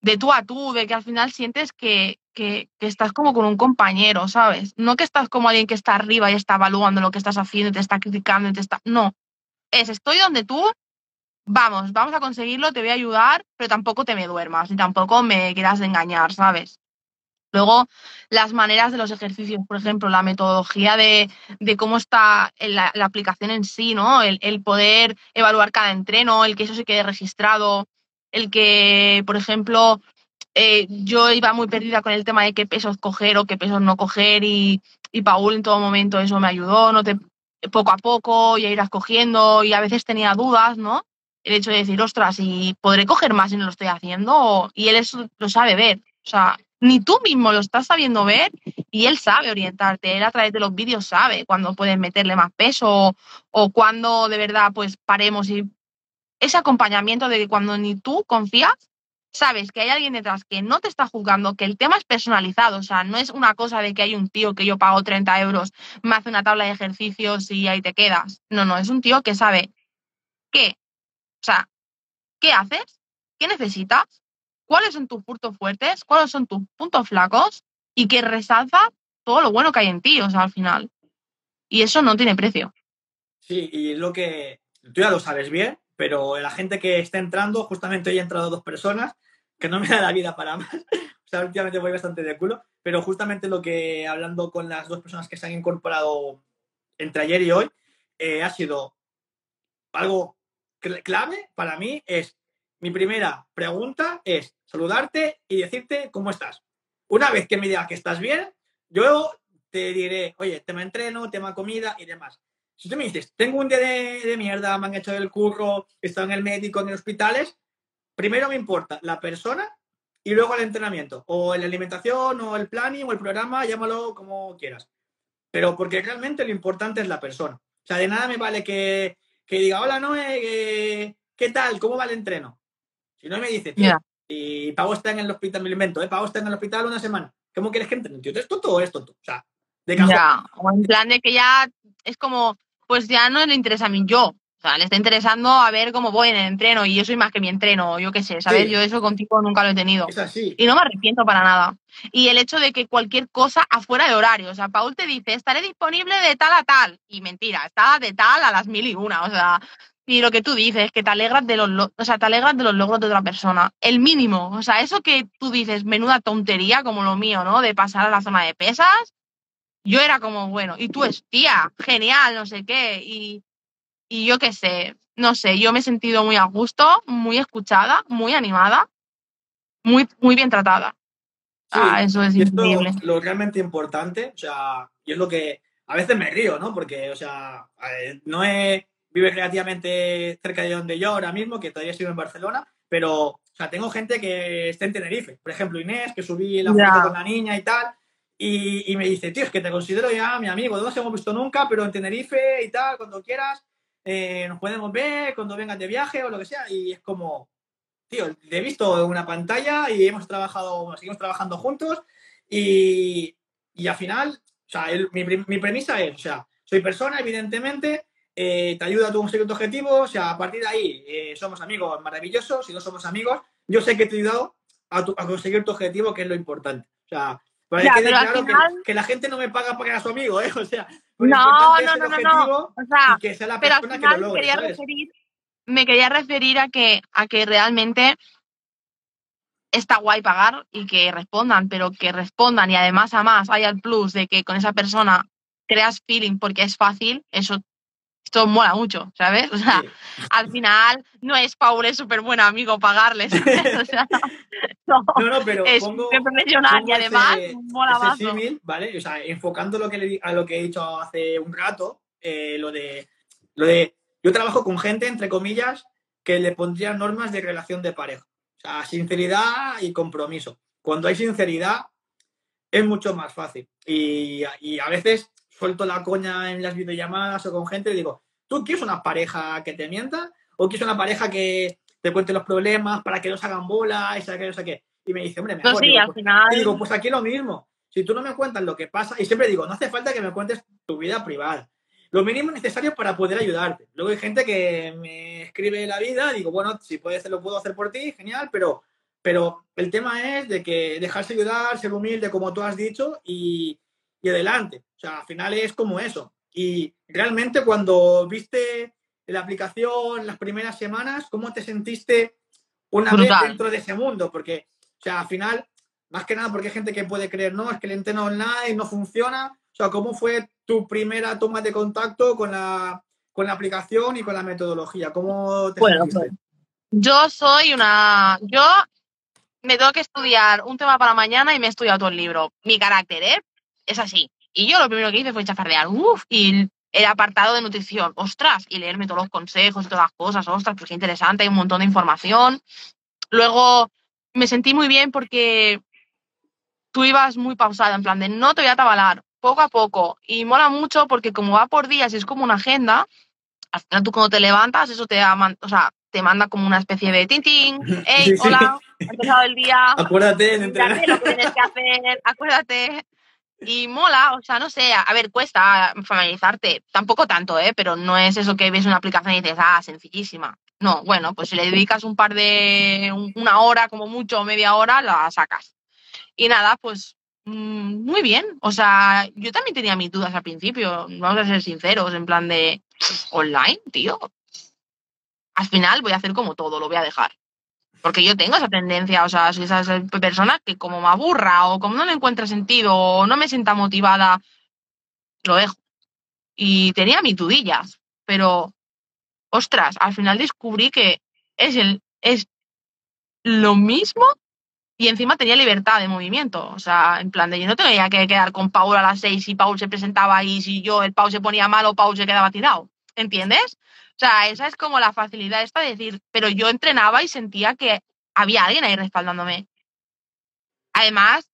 de tú a tú, de que al final sientes que, que, estás como con un compañero, ¿sabes? No que estás como alguien que está arriba y está evaluando lo que estás haciendo y te está criticando y te está... No, es estoy donde tú, vamos, vamos a conseguirlo, te voy a ayudar, pero tampoco te me duermas y tampoco me quieras engañar, ¿sabes? Luego, las maneras de los ejercicios, por ejemplo, la metodología de, cómo está la, aplicación en sí, ¿no? El, el, poder evaluar cada entreno, el que eso se quede registrado, el que, por ejemplo, eh, yo iba muy perdida con el tema de qué pesos coger o qué pesos no coger y, y Paul en todo momento eso me ayudó, no te, poco a poco ya irás cogiendo y a veces tenía dudas, ¿no? El hecho de decir, ostras, ¿y podré coger más si no lo estoy haciendo? Y él eso lo sabe ver, o sea, ni tú mismo lo estás sabiendo ver y él sabe orientarte, él a través de los vídeos sabe cuándo puedes meterle más peso o, o cuándo de verdad pues paremos y ese acompañamiento de que cuando ni tú confías, sabes que hay alguien detrás que no te está juzgando, que el tema es personalizado, o sea, no es una cosa de que hay un tío que yo pago 30 euros, me hace una tabla de ejercicios y ahí te quedas. No, no, es un tío que sabe qué, o sea, qué haces, qué necesitas, cuáles son tus puntos fuertes, cuáles son tus puntos flacos y que resalza todo lo bueno que hay en ti, o sea, al final. Y eso no tiene precio. Sí, y lo que tú ya lo sabes bien, pero la gente que está entrando, justamente hoy he entrado dos personas que no me da la vida para más. o sea, últimamente voy bastante de culo, pero justamente lo que hablando con las dos personas que se han incorporado entre ayer y hoy, eh, ha sido algo clave para mí es, mi primera pregunta es saludarte y decirte cómo estás. Una vez que me digas que estás bien, yo te diré, oye, tema entreno, tema comida y demás. Si tú me dices, tengo un día de, mierda, me han hecho el curro, he estado en el médico, en hospitales, primero me importa la persona y luego el entrenamiento, o la alimentación, o el planning, o el programa, llámalo como quieras. Pero porque realmente lo importante es la persona. O sea, de nada me vale que, diga, hola Noé, ¿qué tal? ¿Cómo va el entreno? Si no me dice, tío, y Pavo está en el hospital, me lo invento, ¿eh? Pavo está en el hospital una semana. ¿Cómo quieres que entrene? Tío, esto todo esto. O sea, de cajón. Ya, o en plan de que ya es como, pues ya no le interesa a mí yo. O sea, le está interesando a ver cómo voy en el entreno y yo soy más que mi entreno, yo qué sé, ¿sabes? Yo eso contigo nunca lo he tenido. Es así. Y no me arrepiento para nada. Y el hecho de que cualquier cosa afuera de horario, o sea, Paul te dice, estaré disponible de tal a tal. Y mentira, está de tal a las mil y una. O sea, y lo que tú dices, que te alegras de los, o sea, te alegras de los logros de otra persona. El mínimo, o sea, eso que tú dices, menuda tontería como lo mío, ¿no? De pasar a la zona de pesas, yo era como, bueno, y tú es, tía, genial, no sé qué, y, y yo qué sé, no sé, yo me he sentido muy a gusto, muy escuchada, muy animada, muy, muy bien tratada. ah, eso es increíble. Lo, realmente importante, o sea, y es lo que a veces me río, ¿no? Porque, o sea, no he, vive relativamente cerca de donde yo ahora mismo, que todavía estoy en Barcelona, pero O sea, tengo gente que está en Tenerife. Por ejemplo, Inés, que subí la foto con la niña y tal. Y, y me dice, tío, es que te considero ya mi amigo. No nos hemos visto nunca, pero en Tenerife y tal, cuando quieras, eh, nos podemos ver, cuando vengas de viaje o lo que sea. Y es como, tío, te he visto en una pantalla y hemos trabajado, bueno, seguimos trabajando juntos. Y, y al final, o sea, el- mi, mi premisa es, o sea, soy persona, evidentemente, eh, te ayuda a tu conseguir tu objetivo, o sea, a partir de ahí eh, somos amigos maravillosos, si no somos amigos, yo sé que te he ayudado a, tu- a conseguir tu objetivo, que es lo importante. O sea, para que quede al claro que- final- que, la gente no me paga para que sea su amigo, ¿eh? O sea, lo No, no, es el no, no, O sea, y que sea la pero al persona que final lo me logre, quería referir, me quería referir a que, a que realmente está guay pagar y que respondan, pero que respondan y además a más haya el plus de que con esa persona creas feeling porque es fácil, eso esto mola mucho, ¿sabes? O sea, Sí. al final no es Paul es súper buen amigo pagarle, ¿sabes? O sea, no, No, no, pero es pongo, profesional y además ese- mola ese símil, ¿vale? O sea, enfocando lo que le a lo que he dicho hace un rato, eh, lo de lo de yo trabajo con gente, entre comillas, que le pondría normas de relación de pareja. O sea, sinceridad y compromiso. Cuando hay sinceridad, es mucho más fácil. Y, y a veces suelto la coña en las videollamadas o con gente y digo, ¿tú quieres una pareja que te mienta? ¿O quieres una pareja que te cuente los problemas para que los hagan bola y sabe no sé qué? Y me dice, hombre, mejor. No, sí, Digo, al pues- final. y digo, pues aquí lo mismo. Si tú no me cuentas lo que pasa, y siempre digo, no hace falta que me cuentes tu vida privada. Lo mínimo necesario para poder ayudarte. Luego hay gente que me escribe la vida, digo, bueno, si puedes, lo puedo hacer por ti, genial, pero, pero el tema es de que dejarse ayudar, ser humilde, como tú has dicho, y, y adelante. Sea, al final es como eso. Y realmente cuando viste la aplicación las primeras semanas, ¿cómo te sentiste una Brutal. vez dentro de ese mundo? Porque, o sea, al final, más que nada porque hay gente que puede creer, no, es que el entreno online no funciona. O sea, ¿cómo fue tu primera toma de contacto con la, con la aplicación y con la metodología? ¿Cómo te Bueno, sentiste? Yo soy una. Yo me tengo que estudiar un tema para mañana y me he estudiado todo el libro. Mi carácter, ¿eh? Es así. Y yo lo primero que hice fue chafardear. Uf, y el apartado de nutrición. Ostras, y leerme todos los consejos y todas las cosas. Ostras, pues qué interesante, hay un montón de información. Luego me sentí muy bien porque tú ibas muy pausada, en plan de no te voy a tabalar, poco a poco. Y mola mucho porque como va por días y es como una agenda, al final tú cuando te levantas, eso te, da o sea, te manda como una especie de tintín. Hey, Sí, sí. hola, ha empezado el día. Acuérdate de entrenar. Lo que tienes que hacer, acuérdate. Y mola, o sea, no sé, a ver, cuesta familiarizarte, tampoco tanto, ¿eh? Pero no es eso que ves una aplicación y dices, ah, sencillísima. No, bueno, pues si le dedicas un par de, un- una hora como mucho, media hora, la sacas. Y nada, pues mm, muy bien. O sea, yo también tenía mis dudas al principio, vamos a ser sinceros, en plan de online, tío. Al final voy a hacer como todo, lo voy a dejar. Porque yo tengo esa tendencia, o sea, soy esa persona que como me aburra o como no le encuentra sentido o no me sienta motivada, lo dejo. Y tenía mis dudillas, pero, ostras, al final descubrí que es, el, es lo mismo y encima tenía libertad de movimiento. O sea, en plan de yo no tenía que quedar con Paul a las seis y Paul se presentaba y si yo, el Paul se ponía malo, Paul se quedaba tirado. ¿Entiendes? O sea, esa es como la facilidad esta de decir, pero yo entrenaba y sentía que había alguien ahí respaldándome. Además,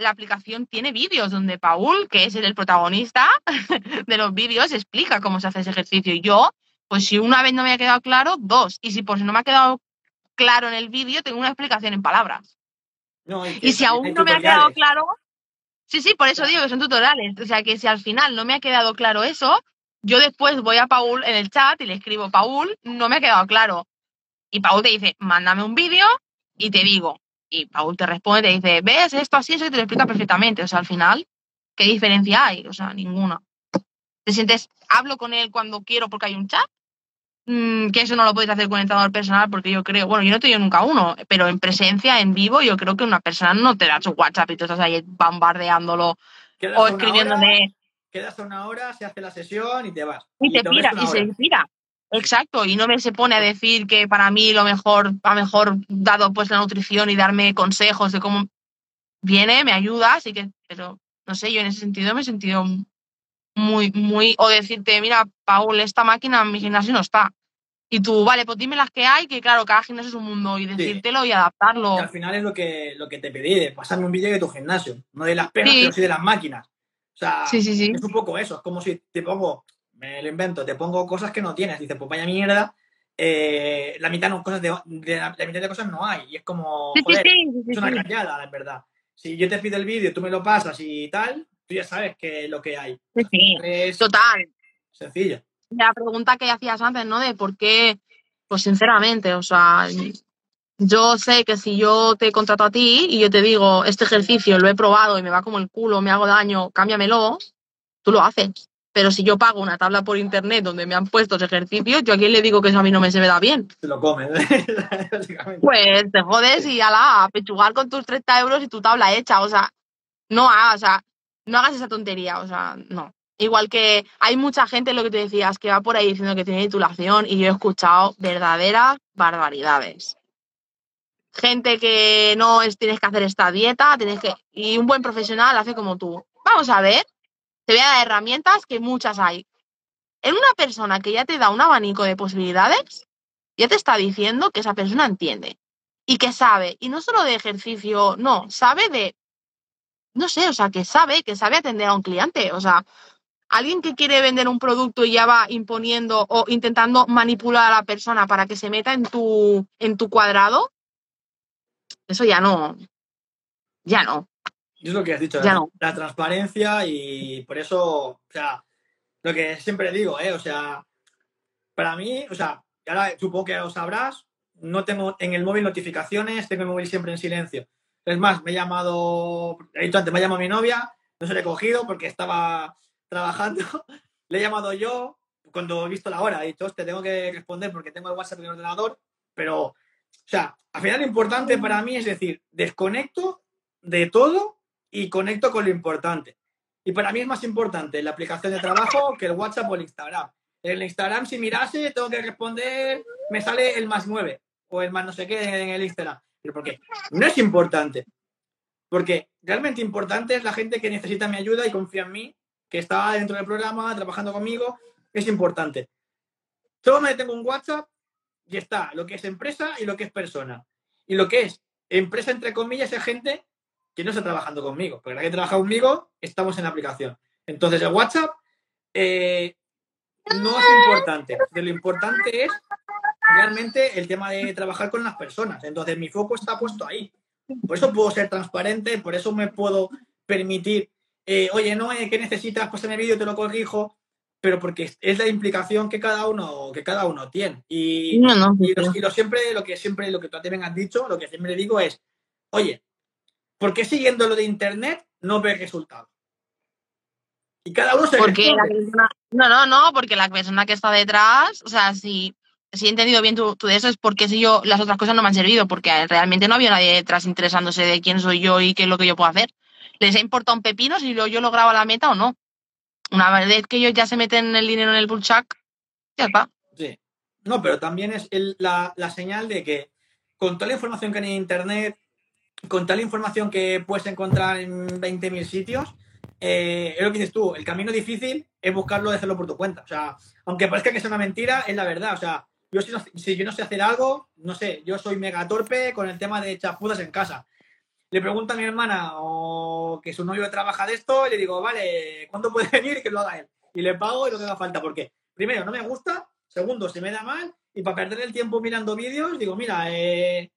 la aplicación tiene vídeos donde Paul, que es el protagonista de los vídeos, explica cómo se hace ese ejercicio. Y yo, pues si una vez no me ha quedado claro, dos. Y si por si no me ha quedado claro en el vídeo, tengo una explicación en palabras. No, que Y si aún no me ha quedado claro, sí, sí, por eso digo que son tutoriales. O sea, que si al final no me ha quedado claro eso, yo después voy a Paul en el chat y le escribo, Paul, no me ha quedado claro. Y Paul te dice, mándame un vídeo y te digo. Y Paul te responde, te dice, ves esto así, eso y te lo explica perfectamente. O sea, al final, ¿qué diferencia hay? O sea, ninguna. Te sientes, hablo con él cuando quiero porque hay un chat. Mm, que eso no lo podéis hacer con el entrenador personal porque yo creo, bueno, yo no he tenido nunca uno, pero en presencia, en vivo, yo creo que una persona no te da su WhatsApp y tú estás ahí bombardeándolo o escribiéndole quedas a una hora, se hace la sesión y te vas. y te pira, y se pira. Exacto, y no me se pone a decir que para mí lo mejor, a mejor dado pues la nutrición y darme consejos de cómo viene, me ayuda, así que, pero no sé, yo en ese sentido me he sentido muy, muy, o decirte, mira, Paul, esta máquina en mi gimnasio no está. Y tú, vale, pues dime las que hay, que claro, cada gimnasio es un mundo y decírtelo y adaptarlo. Y al final es lo que, lo que te pedí, de pasarme un vídeo de tu gimnasio, no de las pegas, Sí. pero sí de las máquinas. O sea, Sí, sí, sí. es un poco eso, es como si te pongo, me lo invento, te pongo cosas que no tienes, dices, pues vaya mierda, eh, la mitad no, cosas de, de la, la mitad de cosas no hay, y es como, joder, es una callada, en verdad. Si yo te pido el vídeo, tú me lo pasas y tal, tú ya sabes que lo que hay. Sí, sí. Es Total. sencillo. La pregunta que hacías antes, ¿no? De por qué, pues sinceramente, o sea, yo sé que si yo te contrato a ti y yo te digo, este ejercicio lo he probado y me va como el culo, me hago daño, cámbiamelo, tú lo haces. Pero si yo pago una tabla por internet donde me han puesto ese ejercicio, yo a quién le digo que eso a mí no me se me da bien. Te lo comes, básicamente. Pues te jodes y ala, a pechugar con tus 30 euros y tu tabla hecha. O sea, no hagas, o sea, no hagas esa tontería, o sea, no. Igual que hay mucha gente, lo que te decías, que va por ahí diciendo que tiene titulación y yo he escuchado verdaderas barbaridades. Gente que no es tienes que hacer esta dieta, tienes que. Y un buen profesional hace como tú. Vamos a ver, te voy a dar herramientas que muchas hay. En una persona que ya te da un abanico de posibilidades, ya te está diciendo que esa persona entiende y que sabe, y no solo de ejercicio, no, sabe de, no sé, o sea, que sabe, que sabe atender a un cliente, o sea, alguien que quiere vender un producto y ya va imponiendo o intentando manipular a la persona para que se meta en tu, en tu cuadrado, eso ya no, ya no. Es lo que has dicho, Ya la, no. la transparencia y por eso, o sea, lo que siempre digo, ¿eh? O sea, para mí, o sea, ahora supongo que lo sabrás, no tengo en el móvil notificaciones, tengo el móvil siempre en silencio. Es más, me he llamado, he dicho antes, me ha llamado mi novia, no se le he cogido porque estaba trabajando, le he llamado yo, cuando he visto la hora, he dicho, hostia, tengo que responder porque tengo el WhatsApp en el ordenador, pero, o sea, al final lo importante para mí es decir, desconecto de todo y conecto con lo importante. Y para mí es más importante la aplicación de trabajo que el WhatsApp o el Instagram. El Instagram, si mirase, tengo que responder, me sale el más 9 o el más no sé qué en el Instagram. Pero porque no es importante. Porque realmente importante es la gente que necesita mi ayuda y confía en mí, que está dentro del programa, trabajando conmigo. Es importante. Solo me tengo un WhatsApp y está lo que es empresa y lo que es persona. Y lo que es empresa, entre comillas, es gente que no está trabajando conmigo. Porque la que trabaja conmigo, estamos en la aplicación. Entonces, el WhatsApp eh, no es importante. Lo importante es realmente el tema de trabajar con las personas. Entonces, mi foco está puesto ahí. Por eso puedo ser transparente, por eso me puedo permitir, eh, oye, no, ¿qué necesitas? Pues en el vídeo te lo corrijo, pero porque es la implicación que cada uno, que cada uno tiene. Y, No, no, y, lo, y lo siempre, lo que siempre, lo que tú también has dicho, lo que siempre digo es, oye, ¿por qué siguiendo lo de internet no ves resultados? Y cada uno se Porque la persona, no, no, no, porque la persona que está detrás, o sea, si, si he entendido bien tú, tú de eso, es porque si yo, las otras cosas no me han servido, porque realmente no había nadie detrás interesándose de quién soy yo y qué es lo que yo puedo hacer. Les ha importado un pepino si lo- yo lograba la meta o no. Una vez que ellos ya se meten el dinero en el bullchuck, ya está. Sí. No, pero también es la, la señal de que con toda la información que hay en Internet, con toda la información que puedes encontrar en 20.000 sitios, eh, es lo que dices tú, el camino difícil es buscarlo y hacerlo por tu cuenta. O sea, aunque parezca que sea una mentira, es la verdad. O sea, yo si, si yo no sé hacer algo, no sé, yo soy mega torpe con el tema de chapuzas en casa. Le pregunto a mi hermana o que su novio trabaja de esto y le digo, vale, ¿cuándo puede venir? Que lo haga él. Y le pago y lo que haga falta. Porque, primero, no me gusta. Segundo, se me da mal. Y para perder el tiempo mirando vídeos, digo, mira, eh,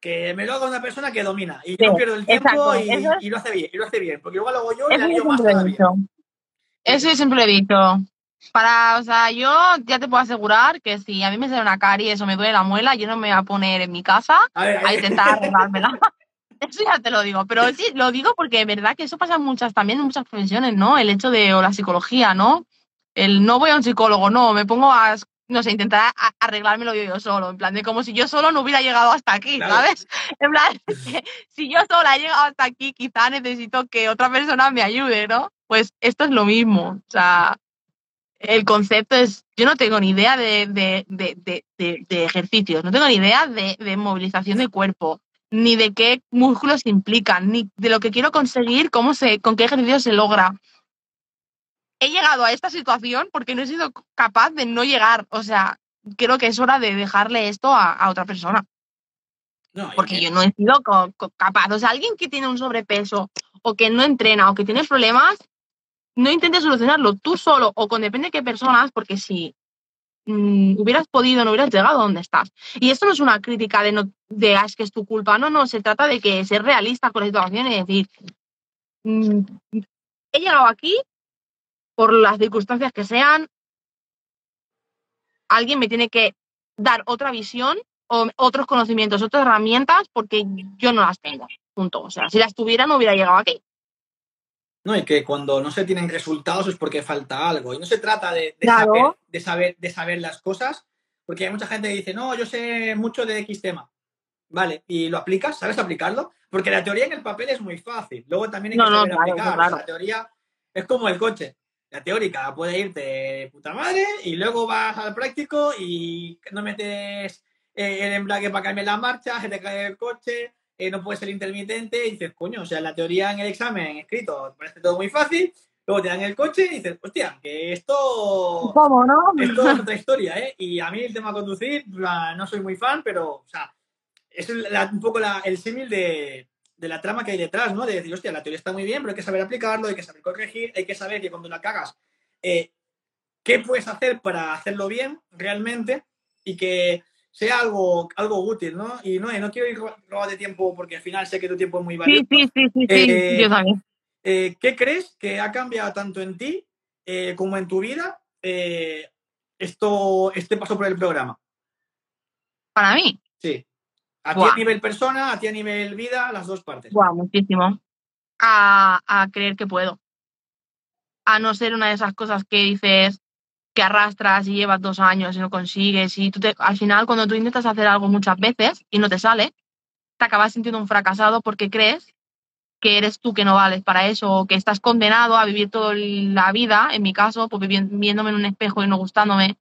que me lo haga una persona que domina. Y yo Sí, pierdo el tiempo y, es- y lo hace bien. Y lo hace bien. Porque igual lo hago yo y Eso la yo más todavía. Eso yo siempre he dicho. Para, o sea, yo ya te puedo asegurar que si a mí me sale una caries o me duele la muela, yo no me voy a poner en mi casa A ver, a intentar arreglármela. Eso ya te lo digo, pero sí, lo digo porque es verdad que eso pasa en muchas, también en muchas profesiones, ¿no? El hecho de, o la psicología, ¿no? El no voy a un psicólogo, no, me pongo a, no sé, intentar a- arreglármelo yo, yo solo, en plan de como si yo solo no hubiera llegado hasta aquí, Claro. ¿sabes? En plan, si yo sola he llegado hasta aquí, quizá necesito que otra persona me ayude, ¿no? Pues esto es lo mismo, o sea, el concepto es, yo no tengo ni idea de, de, de, de, de- de ejercicios, no tengo ni idea de, de movilización de cuerpo, ni de qué músculos implican, ni de lo que quiero conseguir, cómo se, con qué ejercicio se logra. He llegado a esta situación porque no he sido capaz de no llegar, o sea, creo que es hora de dejarle esto a, a otra persona. No, Porque que- yo no he sido capaz. O sea, alguien que tiene un sobrepeso o que no entrena o que tiene problemas, no intentes solucionarlo tú solo o con depende de qué personas, porque si mm, hubieras podido, no hubieras llegado donde estás. Y esto no es una crítica de, no, de "Ah, es que es tu culpa, no, no, se trata de que ser realista con la situación y decir, mm, he llegado aquí por las circunstancias que sean, alguien me tiene que dar otra visión o otros conocimientos, otras herramientas, porque yo no las tengo. Punto. O sea, si las tuviera, no hubiera llegado aquí. No, y que cuando no se tienen resultados es porque falta algo. Y no se trata de, de Claro. saber, de, saber, de saber las cosas, porque hay mucha gente que dice, no, yo sé mucho de X tema. Vale, ¿y lo aplicas? ¿Sabes aplicarlo? Porque la teoría en el papel es muy fácil. Luego también hay que no, saber claro, aplicar. claro. O sea, la teoría es como el coche. La teórica puede irte de puta madre y luego vas al práctico y no metes eh, el embrague para cambiar la marcha, se te cae el coche, eh, no puedes ser intermitente y dices, coño, o sea, la teoría en el examen escrito parece todo muy fácil, luego te dan el coche y dices, hostia, que esto, ¿Cómo, no? esto es otra historia, ¿eh? Y a mí el tema conducir, no soy muy fan, pero, o sea, es la- un poco la- el símil de, de la trama que hay detrás, ¿no? De decir, hostia, la teoría está muy bien, pero hay que saber aplicarlo, hay que saber corregir, hay que saber que cuando la cagas, eh, qué puedes hacer para hacerlo bien realmente y que sea algo, algo útil, ¿no? Y no, no quiero ir ro- robando de tiempo porque al final sé que tu tiempo es muy valioso. Sí, sí, sí, sí, sí. Eh, Yo también. Eh, ¿Qué crees que ha cambiado tanto en ti eh, como en tu vida esto, este paso por el programa? Para mí, Sí. A ti a nivel persona, a ti a nivel vida, las dos partes. Guau, muchísimo. A, a creer que puedo. A no ser una de esas cosas que dices que arrastras y llevas dos años y no consigues. Y tú te- al final, cuando tú intentas hacer algo muchas veces y no te sale, te acabas sintiendo un fracasado porque crees que eres tú que no vales para eso o que estás condenado a vivir toda la vida, en mi caso, pues viéndome en un espejo y no gustándome,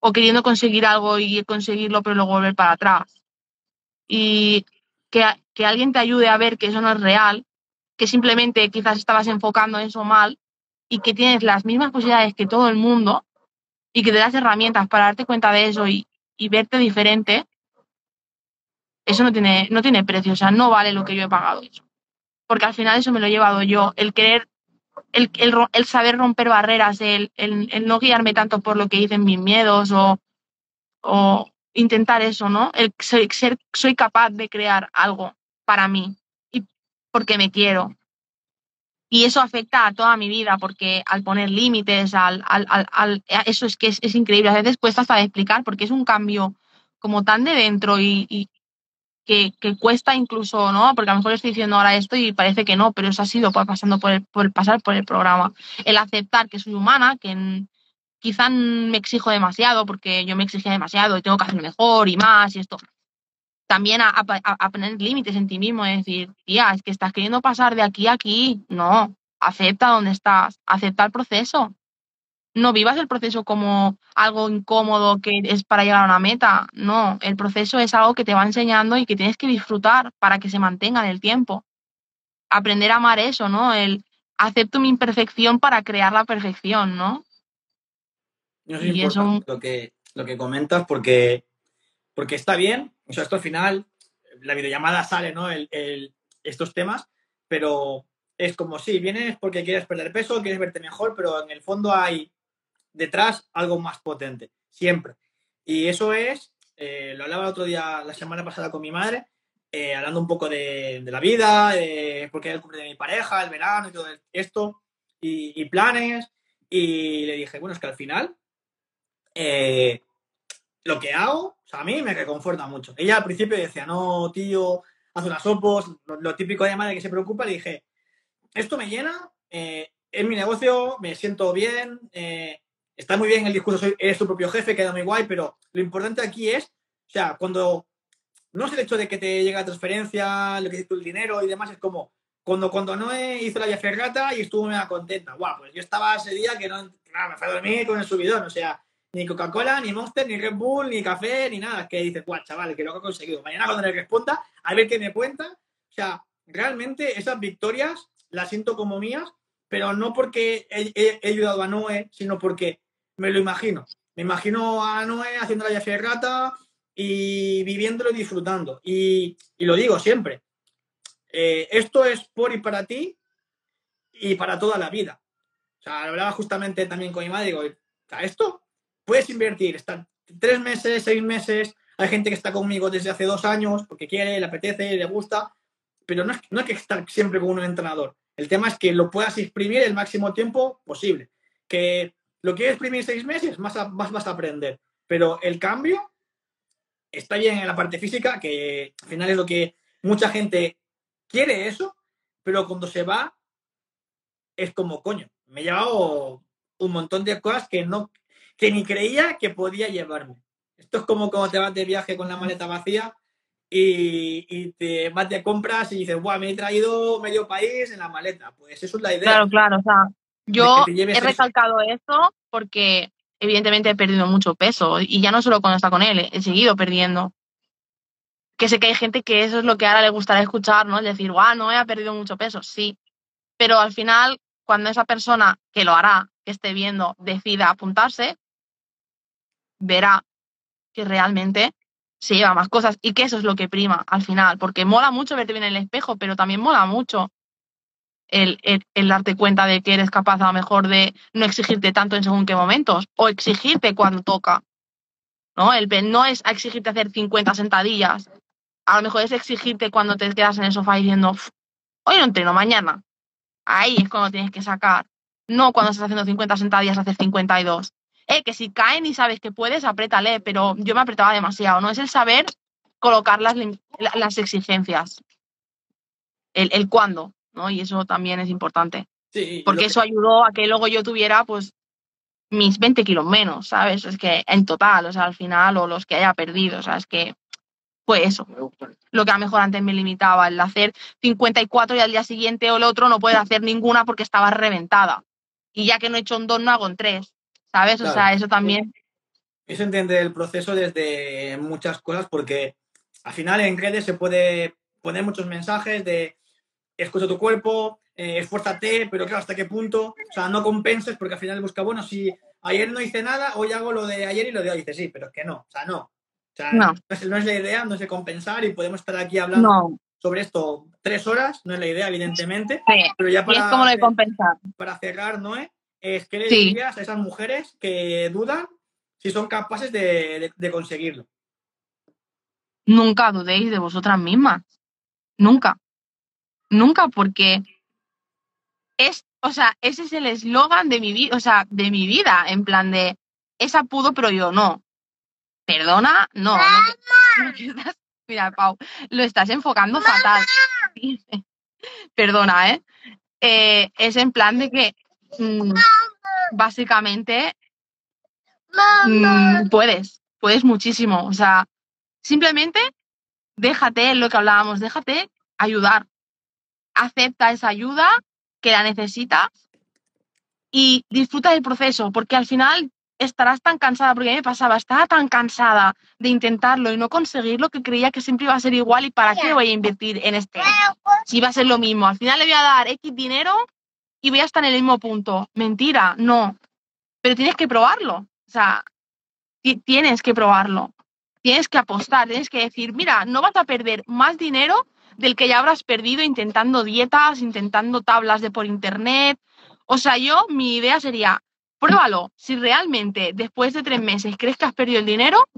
o queriendo conseguir algo y conseguirlo pero luego volver para atrás. Y que, que alguien te ayude a ver que eso no es real, que simplemente quizás estabas enfocando eso mal y que tienes las mismas posibilidades que todo el mundo y que te das herramientas para darte cuenta de eso y, y verte diferente, eso no tiene, no tiene precio, o sea, no vale lo que yo he pagado eso. Porque al final eso me lo he llevado yo, el querer, el, el, saber romper barreras, el, el, el no guiarme tanto por lo que dicen mis miedos o, o intentar eso, ¿no? El ser, ser- soy capaz de crear algo para mí y porque me quiero. Y eso afecta a toda mi vida, porque al poner límites, al, al, al, al- eso es que es, es increíble. A veces cuesta hasta explicar, porque es un cambio como tan de dentro y, que, que cuesta incluso, ¿no? Porque a lo mejor estoy diciendo ahora esto y parece que no, pero eso ha sido pasando por el, por el pasar por el programa. El aceptar que soy humana, que quizá me exijo demasiado, porque yo me exigía demasiado y tengo que hacer mejor y más y esto también a, a- a poner límites en ti mismo, es decir, tía, es que estás queriendo pasar de aquí a aquí. No, acepta donde estás, acepta el proceso. No vivas el proceso como algo incómodo que es para llegar a una meta. No, el proceso es algo que te va enseñando y que tienes que disfrutar para que se mantenga en el tiempo. Aprender a amar eso, ¿no? El acepto mi imperfección para crear la perfección, ¿no? Es Y eso- lo, que, lo que comentas porque, porque está bien. O sea, esto al final, la videollamada sale, ¿no? El, el- estos temas, pero es como si vienes porque quieres perder peso, quieres verte mejor, pero en el fondo hay detrás algo más potente, siempre. Y eso es, eh, lo hablaba el otro día, la semana pasada con mi madre, eh, hablando un poco de, la vida, porque era el cumple de mi pareja, el verano y todo esto, y, y planes, y le dije, bueno, es que al final eh, lo que hago, a mí me reconforta mucho. Ella al principio decía, no, tío, haz unas opos, lo, típico de madre que se preocupa, le dije, esto me llena, eh, es mi negocio, me siento bien, eh, está muy bien el discurso, soy, eres tu propio jefe, queda muy guay, pero lo importante aquí es, o sea, cuando no es el hecho de que te llegue la transferencia, lo que dices tú, el dinero y demás, es como cuando, cuando Noé hizo la ferrata y estuvo mega contenta. Guau, pues yo estaba ese día que no, claro, me fue a dormir con el subidón, o sea, ni Coca-Cola, ni Monster, ni Red Bull, ni café, ni nada. Que dices, guau, chaval, que lo he conseguido. Mañana cuando le responda, a ver qué me cuenta. O sea, realmente esas victorias las siento como mías, pero no porque he, ayudado a Noé, sino porque me lo imagino. Me imagino a Noé haciendo la de rata y viviéndolo y disfrutando. Y, y lo digo siempre, eh, esto es por y para ti y para toda la vida. O sea, hablaba justamente también con mi madre, digo, sea, esto puedes invertir, estar tres meses, seis meses, hay gente que está conmigo desde hace dos años porque quiere, le apetece, le gusta, pero no es, no hay que estar siempre con un entrenador. El tema es que lo puedas exprimir el máximo tiempo posible. Que lo quieres exprimir seis meses, más, más vas a aprender. Pero el cambio está bien en la parte física, que al final es lo que mucha gente quiere eso, pero cuando se va es como, coño, me he llevado un montón de cosas que no, que ni creía que podía llevarme. Esto es como cuando te vas de viaje con la maleta vacía y, te vas de compras y dices, guau, me he traído medio país en la maleta. Pues eso es la idea. Claro, claro, o sea, yo he recalcado esto porque evidentemente he perdido mucho peso y ya no solo cuando está con él, he seguido perdiendo. Que sé que hay gente que eso es lo que ahora le gustaría escuchar, ¿no? Es decir, guau, no he perdido mucho peso, sí. Pero al final, cuando esa persona que lo hará, que esté viendo, decida apuntarse, verá que realmente se lleva más cosas y que eso es lo que prima al final, porque mola mucho verte bien en el espejo, pero también mola mucho el, darte cuenta de que eres capaz a lo mejor de no exigirte tanto en según qué momentos o exigirte cuando toca. ¿no? El no es exigirte hacer 50 sentadillas, a lo mejor es exigirte cuando te quedas en el sofá diciendo, hoy no entreno, mañana. Ahí es cuando tienes que sacar. No cuando estás haciendo 50 sentadillas, hacer 52 eh, que si caen y sabes que puedes, apriétale, pero yo me apretaba demasiado, ¿no? Es el saber colocar las, las exigencias, el, el cuándo, ¿no? Y eso también es importante. Sí, porque eso ayudó a que luego yo tuviera, pues, mis 20 kilos menos, ¿sabes? Es que en total, o sea, al final, o los que haya perdido, o sea, es que fue eso. Lo que a lo mejor antes me limitaba, el hacer 54 y al día siguiente o el otro no puedes hacer ninguna porque estaba reventada. Y ya que no he hecho un 2, no hago en 3. ¿Sabes? O sea, eso también. Es entender el proceso desde muchas cosas porque al final en redes se puede poner muchos mensajes de escucha tu cuerpo, eh, esfuérzate, pero claro, ¿hasta qué punto? O sea, no compenses porque al final busca, bueno, si ayer no hice nada, hoy hago lo de ayer y lo de hoy. Dice, sí, pero es que no, o sea, no. O sea, no. es, la idea, no es de compensar y podemos estar aquí hablando sobre esto tres horas, no es la idea, evidentemente. Pero ya para, y es como de compensar. Para cerrar, Noé, es que le dirías a esas mujeres que dudan si son capaces de, conseguirlo. Nunca dudéis de vosotras mismas. Nunca. Nunca, porque es, o sea, ese es el eslogan de mi vida, o sea, de mi vida, en plan de esa pudo, pero yo no. Perdona, no. mira, Pau, lo estás enfocando fatal. Perdona, ¿eh? ¿eh? Es en plan de que Mm, básicamente mm, puedes, puedes muchísimo. O sea, simplemente déjate lo que hablábamos, déjate ayudar. Acepta esa ayuda que la necesitas y disfruta del proceso, porque al final estarás tan cansada, porque a mí me pasaba, estaba tan cansada de intentarlo y no conseguirlo que creía que siempre iba a ser igual y para qué voy a invertir en este. Si va a ser lo mismo, al final le voy a dar X dinero y voy a estar en el mismo punto. Mentira, no. Pero tienes que probarlo. O sea, tienes que probarlo. Tienes que apostar, tienes que decir, mira, no vas a perder más dinero del que ya habrás perdido intentando dietas, intentando tablas de por internet. O sea, yo, mi idea sería, pruébalo. Si realmente después de tres meses crees que has perdido el dinero,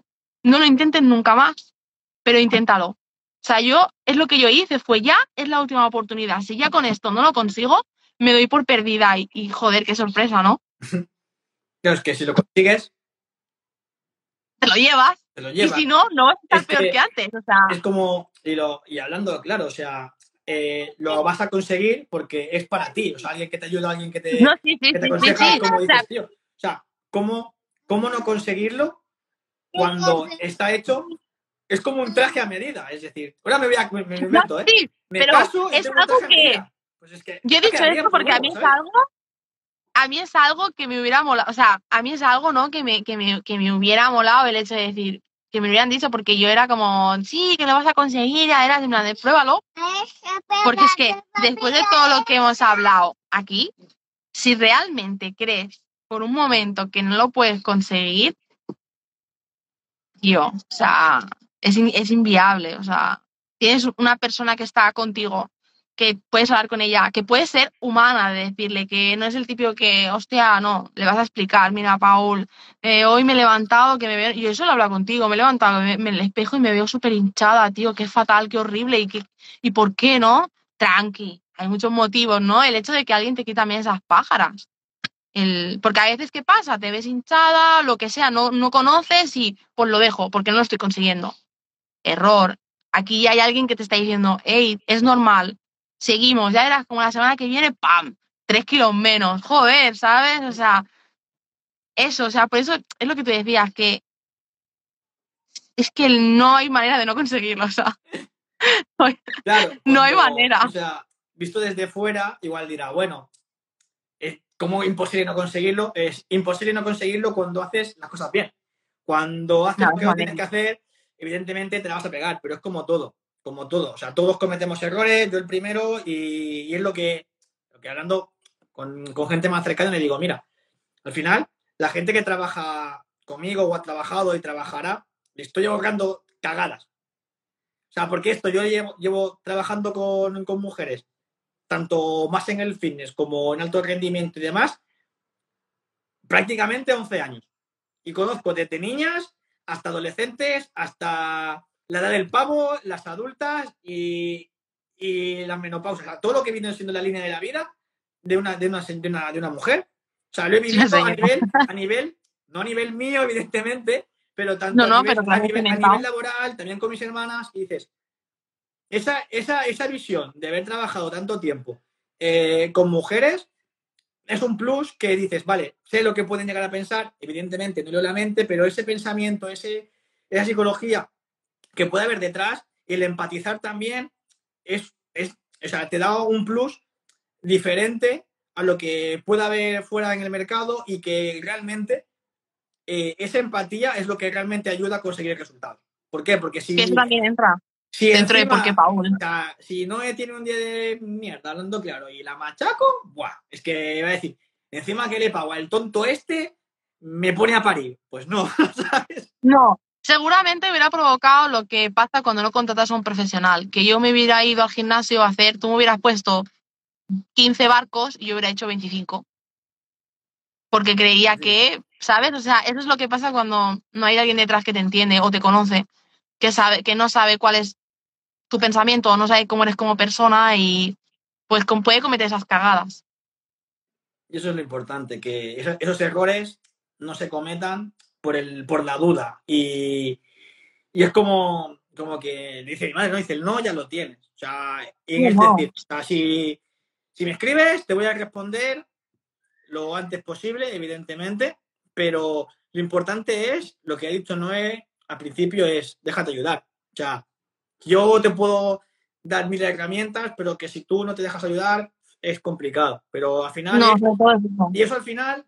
no lo intentes nunca más, pero inténtalo. O sea, yo, es lo que yo hice, fue ya, es la última oportunidad. Si ya con esto no lo consigo, me doy por perdida y, joder, qué sorpresa, ¿no? Claro, es que si lo consigues... Te lo llevas. Te lo llevas. Y si no, no vas a estar peor que, antes. O sea... Es como, y, lo, y hablando claro, o sea, eh, lo vas a conseguir porque es para ti. O sea, alguien que te ayuda, alguien que te, no, sí, sí, que te aconseja, como dices, tío. O sea, ¿cómo, ¿cómo no conseguirlo cuando está hecho es como un traje a medida. Es decir, ahora me voy a. Me, me meto, ¿eh? Sí, me pero caso es algo traje a que. Pues es que Yo he dicho esto porque a mí es algo. A mí es algo que me hubiera molado. O sea, a mí es algo, ¿no? Que me, que me, que me hubiera molado el hecho de decir. Que me hubieran dicho porque yo era como, sí, que lo vas a conseguir, ya era de plan de pruébalo. Porque es que después de todo lo que hemos hablado aquí, si realmente crees por un momento que no lo puedes conseguir, tío, o sea, es, es inviable, o sea, tienes una persona que está contigo, que puedes hablar con ella, que puede ser humana de decirle que no es el típico que, hostia, no, le vas a explicar, mira, Paul, eh, hoy me he levantado, que me veo, yo eso lo hablo contigo, me he levantado en el espejo y me veo súper hinchada, tío, qué fatal, qué horrible, y, qué, y por qué, ¿no? Tranqui, hay muchos motivos, ¿no? El hecho de que alguien te quita también esas pájaras. El, porque a veces, ¿qué pasa? Te ves hinchada, lo que sea, no, no conoces y pues lo dejo, porque no lo estoy consiguiendo. Error. Aquí hay alguien que te está diciendo, hey, es normal, seguimos, ya verás como la semana que viene, ¡pam! Tres kilos menos, joder, ¿sabes? O sea, eso, o sea, por eso es lo que tú decías, que es que no hay manera de no conseguirlo, o sea, Claro. No hay manera. O sea, visto desde fuera, igual dirá, bueno, es como imposible no conseguirlo. Es imposible no conseguirlo cuando haces las cosas bien. Cuando haces lo que tienes que hacer, evidentemente te la vas a pegar, pero es como todo, como todo. O sea, todos cometemos errores, yo el primero, y, es lo que, lo que hablando con, con gente más cercana le digo, mira, al final, la gente que trabaja conmigo o ha trabajado y trabajará, le estoy ahorrando cagadas. O sea, porque esto yo llevo, llevo trabajando con, con mujeres, tanto más en el fitness como en alto rendimiento y demás, prácticamente 11 años. Y conozco desde niñas hasta adolescentes, hasta la edad del pavo, las adultas y, y las menopausias. O sea, todo lo que viene siendo la línea de la vida de una, de una, de una, de una mujer. O sea, lo he vivido a nivel, a nivel, no a nivel mío, evidentemente, pero tanto No, a, nivel, pero a, nivel, a experimentado. nivel laboral, también con mis hermanas, y dices, esa, esa, esa visión de haber trabajado tanto tiempo eh, con mujeres es un plus que dices, vale, sé lo que pueden llegar a pensar, evidentemente no leo la mente, pero ese pensamiento, ese, esa psicología que puede haber detrás, y el empatizar también, es, es, o sea, te da un plus diferente a lo que pueda haber fuera en el mercado y que realmente eh, esa empatía es lo que realmente ayuda a conseguir el resultado. ¿Por qué? Porque si, eso también entra si dentro de encima- por qué Paul. o sea, si Noé tiene un día de mierda, hablando claro, y la machaco, buah, es que iba a decir, encima que le pago al tonto este, me pone a parir. Pues no, ¿sabes? No, seguramente hubiera provocado lo que pasa cuando no contratas a un profesional. Que yo me hubiera ido al gimnasio a hacer, tú me hubieras puesto 15 barcos y yo hubiera hecho 25. Porque creía Sí. que, ¿sabes? O sea, eso es lo que pasa cuando no hay alguien detrás que te entiende o te conoce, que sabe, que no sabe cuál es tu pensamiento o no sabe cómo eres como persona y pues puede cometer esas cagadas. Y eso es lo importante, que eso- esos errores no se cometan por, el, por la duda. Y, y es como, como que dice mi madre, no, dice el no, ya lo tienes. O sea, en Sí, es no. decir, o sea, si, si me escribes, te voy a responder lo antes posible, evidentemente, pero lo importante es, lo que ha dicho Noé al principio es, déjate ayudar. O sea, yo te puedo dar mil herramientas, pero que si tú no te dejas ayudar, es complicado. Pero al final No, es- y eso al final,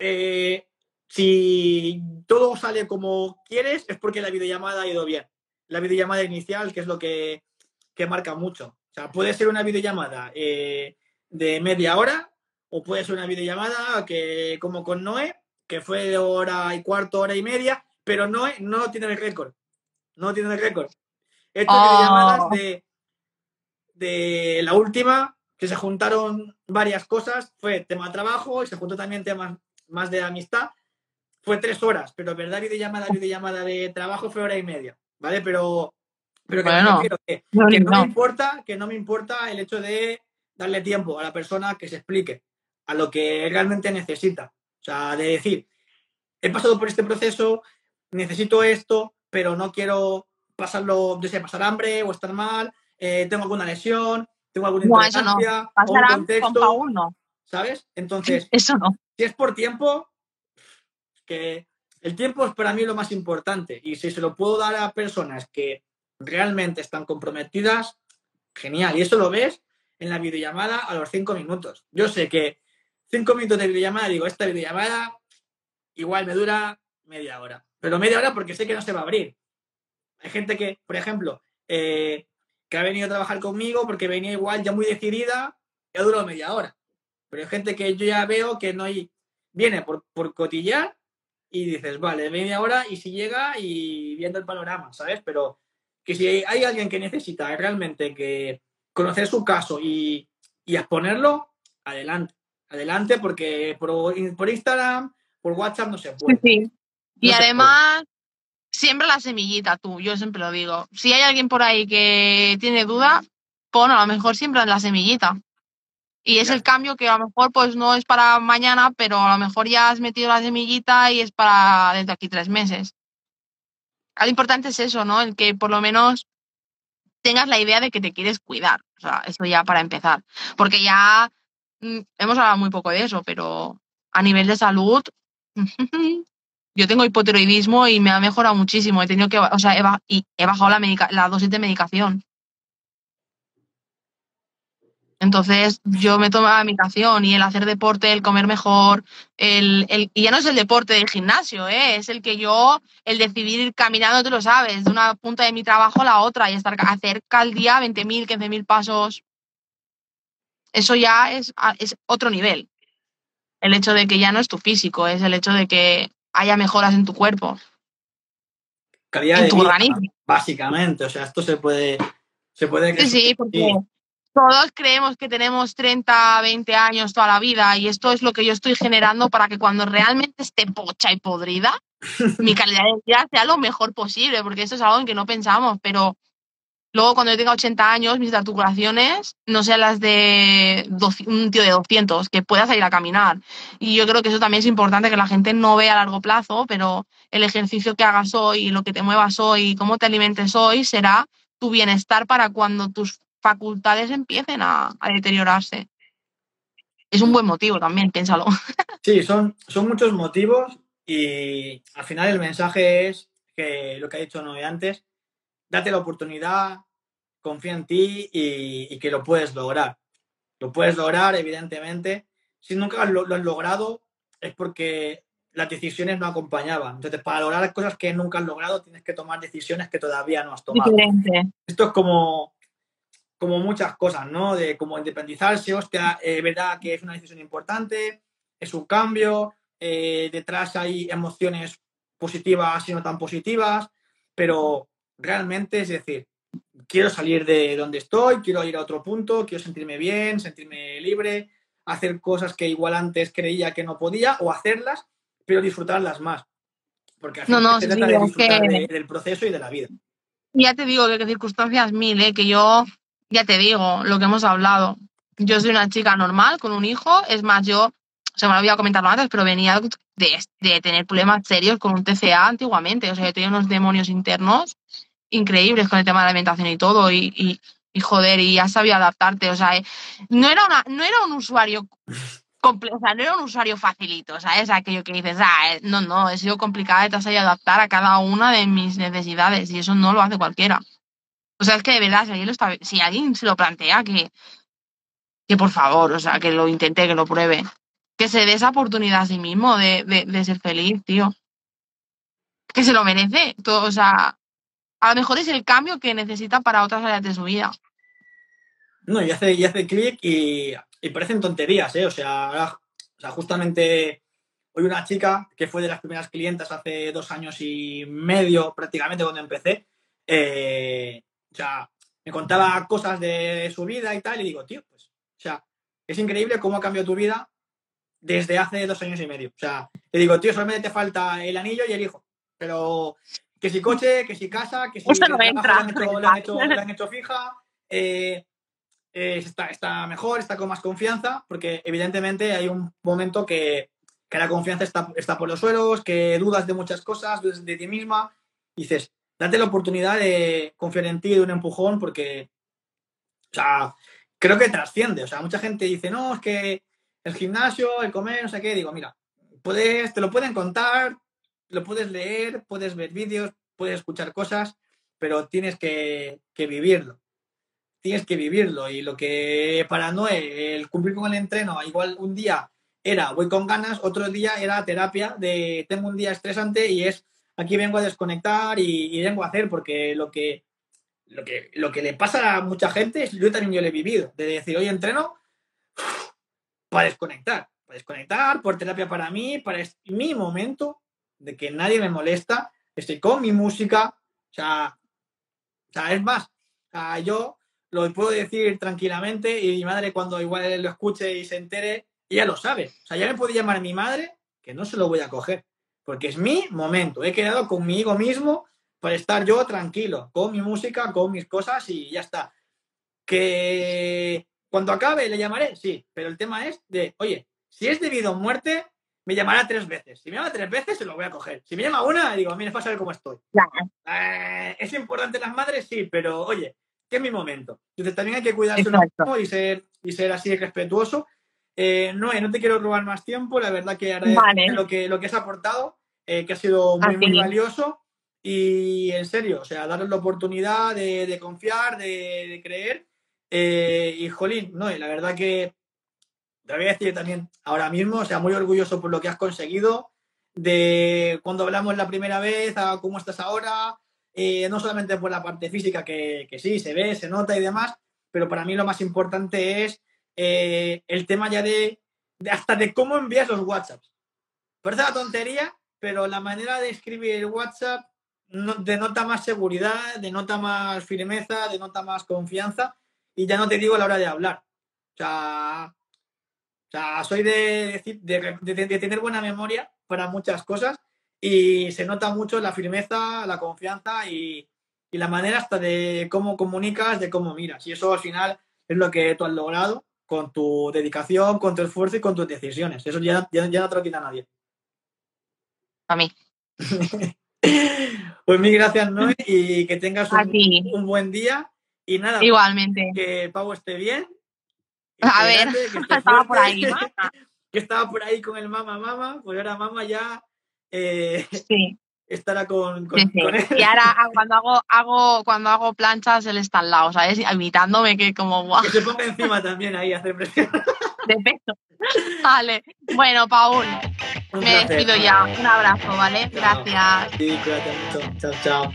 eh, si todo sale como quieres, es porque la videollamada ha ido bien. La videollamada inicial, que es lo que, que marca mucho. O sea, puede ser una videollamada eh, de media hora o puede ser una videollamada que, como con Noé, que fue de hora y cuarto, hora y media, pero Noé no tiene el récord. No tiene el récord. Estas Oh. videollamadas de, de la última, que se juntaron varias cosas, fue tema trabajo y se juntó también temas más de amistad. Fue tres horas, pero verdad, videollamada, videollamada de trabajo fue hora y media, ¿vale? Pero, pero que, Bueno. No, que no no. me importa, que no me importa el hecho de darle tiempo a la persona que se explique a lo que realmente necesita. O sea, de decir, he pasado por este proceso, necesito esto, pero no quiero pasarlo, yo sé, pasar hambre o estar mal, eh, tengo alguna lesión, tengo alguna No, eso no. intolerancia o un con contexto, Paul, no. ¿sabes? Entonces, Eso no. si es por tiempo, el tiempo es para mí lo más importante. Y si se lo puedo dar a personas que realmente están comprometidas, genial. Y eso lo ves en la videollamada a los cinco minutos. Yo sé que cinco minutos de videollamada, digo, esta videollamada igual me dura media hora. Pero media hora porque sé que no se va a abrir. Hay gente que, por ejemplo, eh, que ha venido a trabajar conmigo porque venía igual ya muy decidida, ya duró media hora. Pero hay gente que yo ya veo que no hay, viene por, por cotillar y dices, vale, media hora y si llega y viendo el panorama, ¿sabes? Pero que si hay alguien que necesita realmente que conocer su caso y, y exponerlo, adelante, adelante, porque por, por Instagram, por WhatsApp no se puede. Sí. Y además, siempre la semillita tú, yo siempre lo digo. Si hay alguien por ahí que tiene duda, pon a lo mejor siempre la semillita. Y es el cambio que a lo mejor pues no es para mañana, pero a lo mejor ya has metido la semillita y es para desde aquí tres meses. Lo importante es eso, ¿no? El que por lo menos tengas la idea de que te quieres cuidar. O sea, eso ya para empezar. Porque ya mm, hemos hablado muy poco de eso, pero a nivel de salud, yo tengo hipotiroidismo y me ha mejorado muchísimo. He tenido que, o sea, he, y he bajado la, la dosis de medicación. Entonces yo me tomo la medicación y el hacer deporte, el comer mejor, el, el, y ya no es el deporte del gimnasio, ¿eh? es el que yo, el decidir ir caminando, tú lo sabes, de una punta de mi trabajo a la otra y estar hacer al día 20.000, 15.000 pasos. Eso ya es, es otro nivel. El hecho de que ya no es tu físico, es el hecho de que haya mejoras en tu cuerpo. Calidad en tu organismo. Básicamente, o sea, esto se puede... Se puede sí, sí, porque todos creemos que tenemos 30, 20 años toda la vida y esto es lo que yo estoy generando para que cuando realmente esté pocha y podrida, mi calidad de vida sea lo mejor posible, porque eso es algo en que no pensamos, pero luego cuando yo tenga 80 años, mis articulaciones no sean las de un tío de 200, que pueda salir a caminar. Y yo creo que eso también es importante que la gente no vea a largo plazo, pero el ejercicio que hagas hoy, lo que te muevas hoy, cómo te alimentes hoy, será tu bienestar para cuando tus facultades empiecen a, deteriorarse. Es un buen motivo también, piénsalo. Sí, son, son muchos motivos y al final el mensaje es que lo que ha dicho Noé antes, date la oportunidad, confía en ti y, que lo puedes lograr. Lo puedes lograr, evidentemente. Si nunca lo, lo, has logrado, es porque las decisiones no acompañaban. Entonces, para lograr cosas que nunca has logrado, tienes que tomar decisiones que todavía no has tomado. Esto es como como muchas cosas, ¿no? De como independizarse, hostia, es verdad que es una decisión importante, es un cambio, eh, detrás hay emociones positivas y no tan positivas, pero realmente es decir, quiero salir de donde estoy, quiero ir a otro punto, quiero sentirme bien, sentirme libre, hacer cosas que igual antes creía que no podía o hacerlas, pero disfrutarlas más. Porque al no, no, se trata de disfrutar del proceso y de la vida. Ya te digo que, que circunstancias mil, ¿eh? que yo ya te digo, lo que hemos hablado. Yo soy una chica normal con un hijo, es más, yo, se me lo había comentado antes, pero venía de, tener problemas serios con un TCA antiguamente, o sea, yo tenía unos demonios internos increíbles con el tema de la alimentación y todo, y, y, joder, y ya sabía adaptarte, o sea, no era, una, no era un usuario o sea, no era un usuario facilito, o sea, es aquello que dices, ah, eh, no, no, he sido complicada y te has sabido adaptar a cada una de mis necesidades y eso no lo hace cualquiera. O sea, es que de verdad, si alguien, si alguien se lo plantea, que, que por favor, o sea, que lo intente, que lo pruebe. Que se dé esa oportunidad a sí mismo de, de, ser feliz, tío. Que se lo merece. Todo, o sea, a lo mejor es el cambio que necesita para otras áreas de su vida. No, y hace, y hace clic y, y, parecen tonterías, ¿eh? O sea, o sea, justamente hoy una chica que fue de las primeras clientas hace dos años y medio prácticamente cuando empecé, eh, o sea, me contaba cosas de su vida y tal, y digo, tío, pues, o sea, es increíble cómo ha cambiado tu vida desde hace dos años y medio. O sea, te digo, tío, solamente te falta el anillo y el hijo. Pero que si coche, que si casa, que si no han, hecho, fija, eh, eh, está, está, mejor, está con más confianza, porque evidentemente hay un momento que, que la confianza está, está, por los suelos, que dudas de muchas cosas, dudas de ti misma, y dices, date la oportunidad de confiar en ti, de un empujón, porque, o sea, creo que trasciende. O sea, mucha gente dice, no, es que el gimnasio, el comer, no sé qué. Digo, mira, puedes, te lo pueden contar, lo puedes leer, puedes ver vídeos, puedes escuchar cosas, pero tienes que, que vivirlo. Tienes que vivirlo. Y lo que para Noé, el cumplir con el entreno, igual un día era voy con ganas, otro día era terapia de tengo un día estresante y es aquí vengo a desconectar y, vengo a hacer, porque lo que, lo que, lo que le pasa a mucha gente, yo también yo lo he vivido, de decir, hoy entreno para desconectar, para desconectar, por terapia para mí, para mi momento, de que nadie me molesta, estoy con mi música, o sea, o sea es más, yo lo puedo decir tranquilamente y mi madre cuando igual lo escuche y se entere, ella lo sabe. O sea, ya me puede llamar mi madre, que no se lo voy a coger, porque es mi momento. He quedado conmigo mismo para estar yo tranquilo, con mi música, con mis cosas y ya está. Que cuando acabe le llamaré, sí, pero el tema es de, oye, si es debido a muerte, me llamará tres veces. Si me llama tres veces, se lo voy a coger. Si me llama una, digo, mira, para saber cómo estoy. Eh, es importante las madres, sí, pero oye, que es mi momento. Entonces también hay que cuidarse mismo y ser, y ser así respetuoso. Eh, no, no te quiero robar más tiempo, la verdad que agradezco lo, que, lo que has aportado, eh, que ha sido muy, muy valioso. Y en serio, o sea, darles la oportunidad de, confiar, de, creer. Eh, y jolín, no, y la verdad que te voy a decir también ahora mismo, o sea, muy orgulloso por lo que has conseguido, de cuando hablamos la primera vez a cómo estás ahora, eh, no solamente por la parte física, que, sí, se ve, se nota y demás, pero para mí lo más importante es eh, el tema ya de, hasta de cómo envías los WhatsApps. Parece una tontería, pero la manera de escribir WhatsApp denota más seguridad, denota más firmeza, denota más confianza y ya no te digo a la hora de hablar. O sea, o sea soy de, de tener buena memoria para muchas cosas y se nota mucho la firmeza, la confianza y, la manera hasta de cómo comunicas, de cómo miras. Y eso al final es lo que tú has logrado con tu dedicación, con tu esfuerzo y con tus decisiones. Eso ya, ya, no te lo quita nadie. A mí. pues mil gracias, Noé, y que tengas un, buen día. Y nada, igualmente. Que Pau esté bien. A ver, que estaba por ahí. que estaba por ahí con el mamá, mamá, pues ahora mamá ya eh, sí. estará con, con, él. Y ahora ah, cuando hago, hago, cuando hago planchas, él está al lado, ¿sabes? Imitándome que como guau. Que se ponga encima también ahí a hacer presión. De peso. Vale. Bueno, Paul, me despido ya. Un abrazo, ¿vale? Gracias. Sí, cuídate mucho. Chao, chao.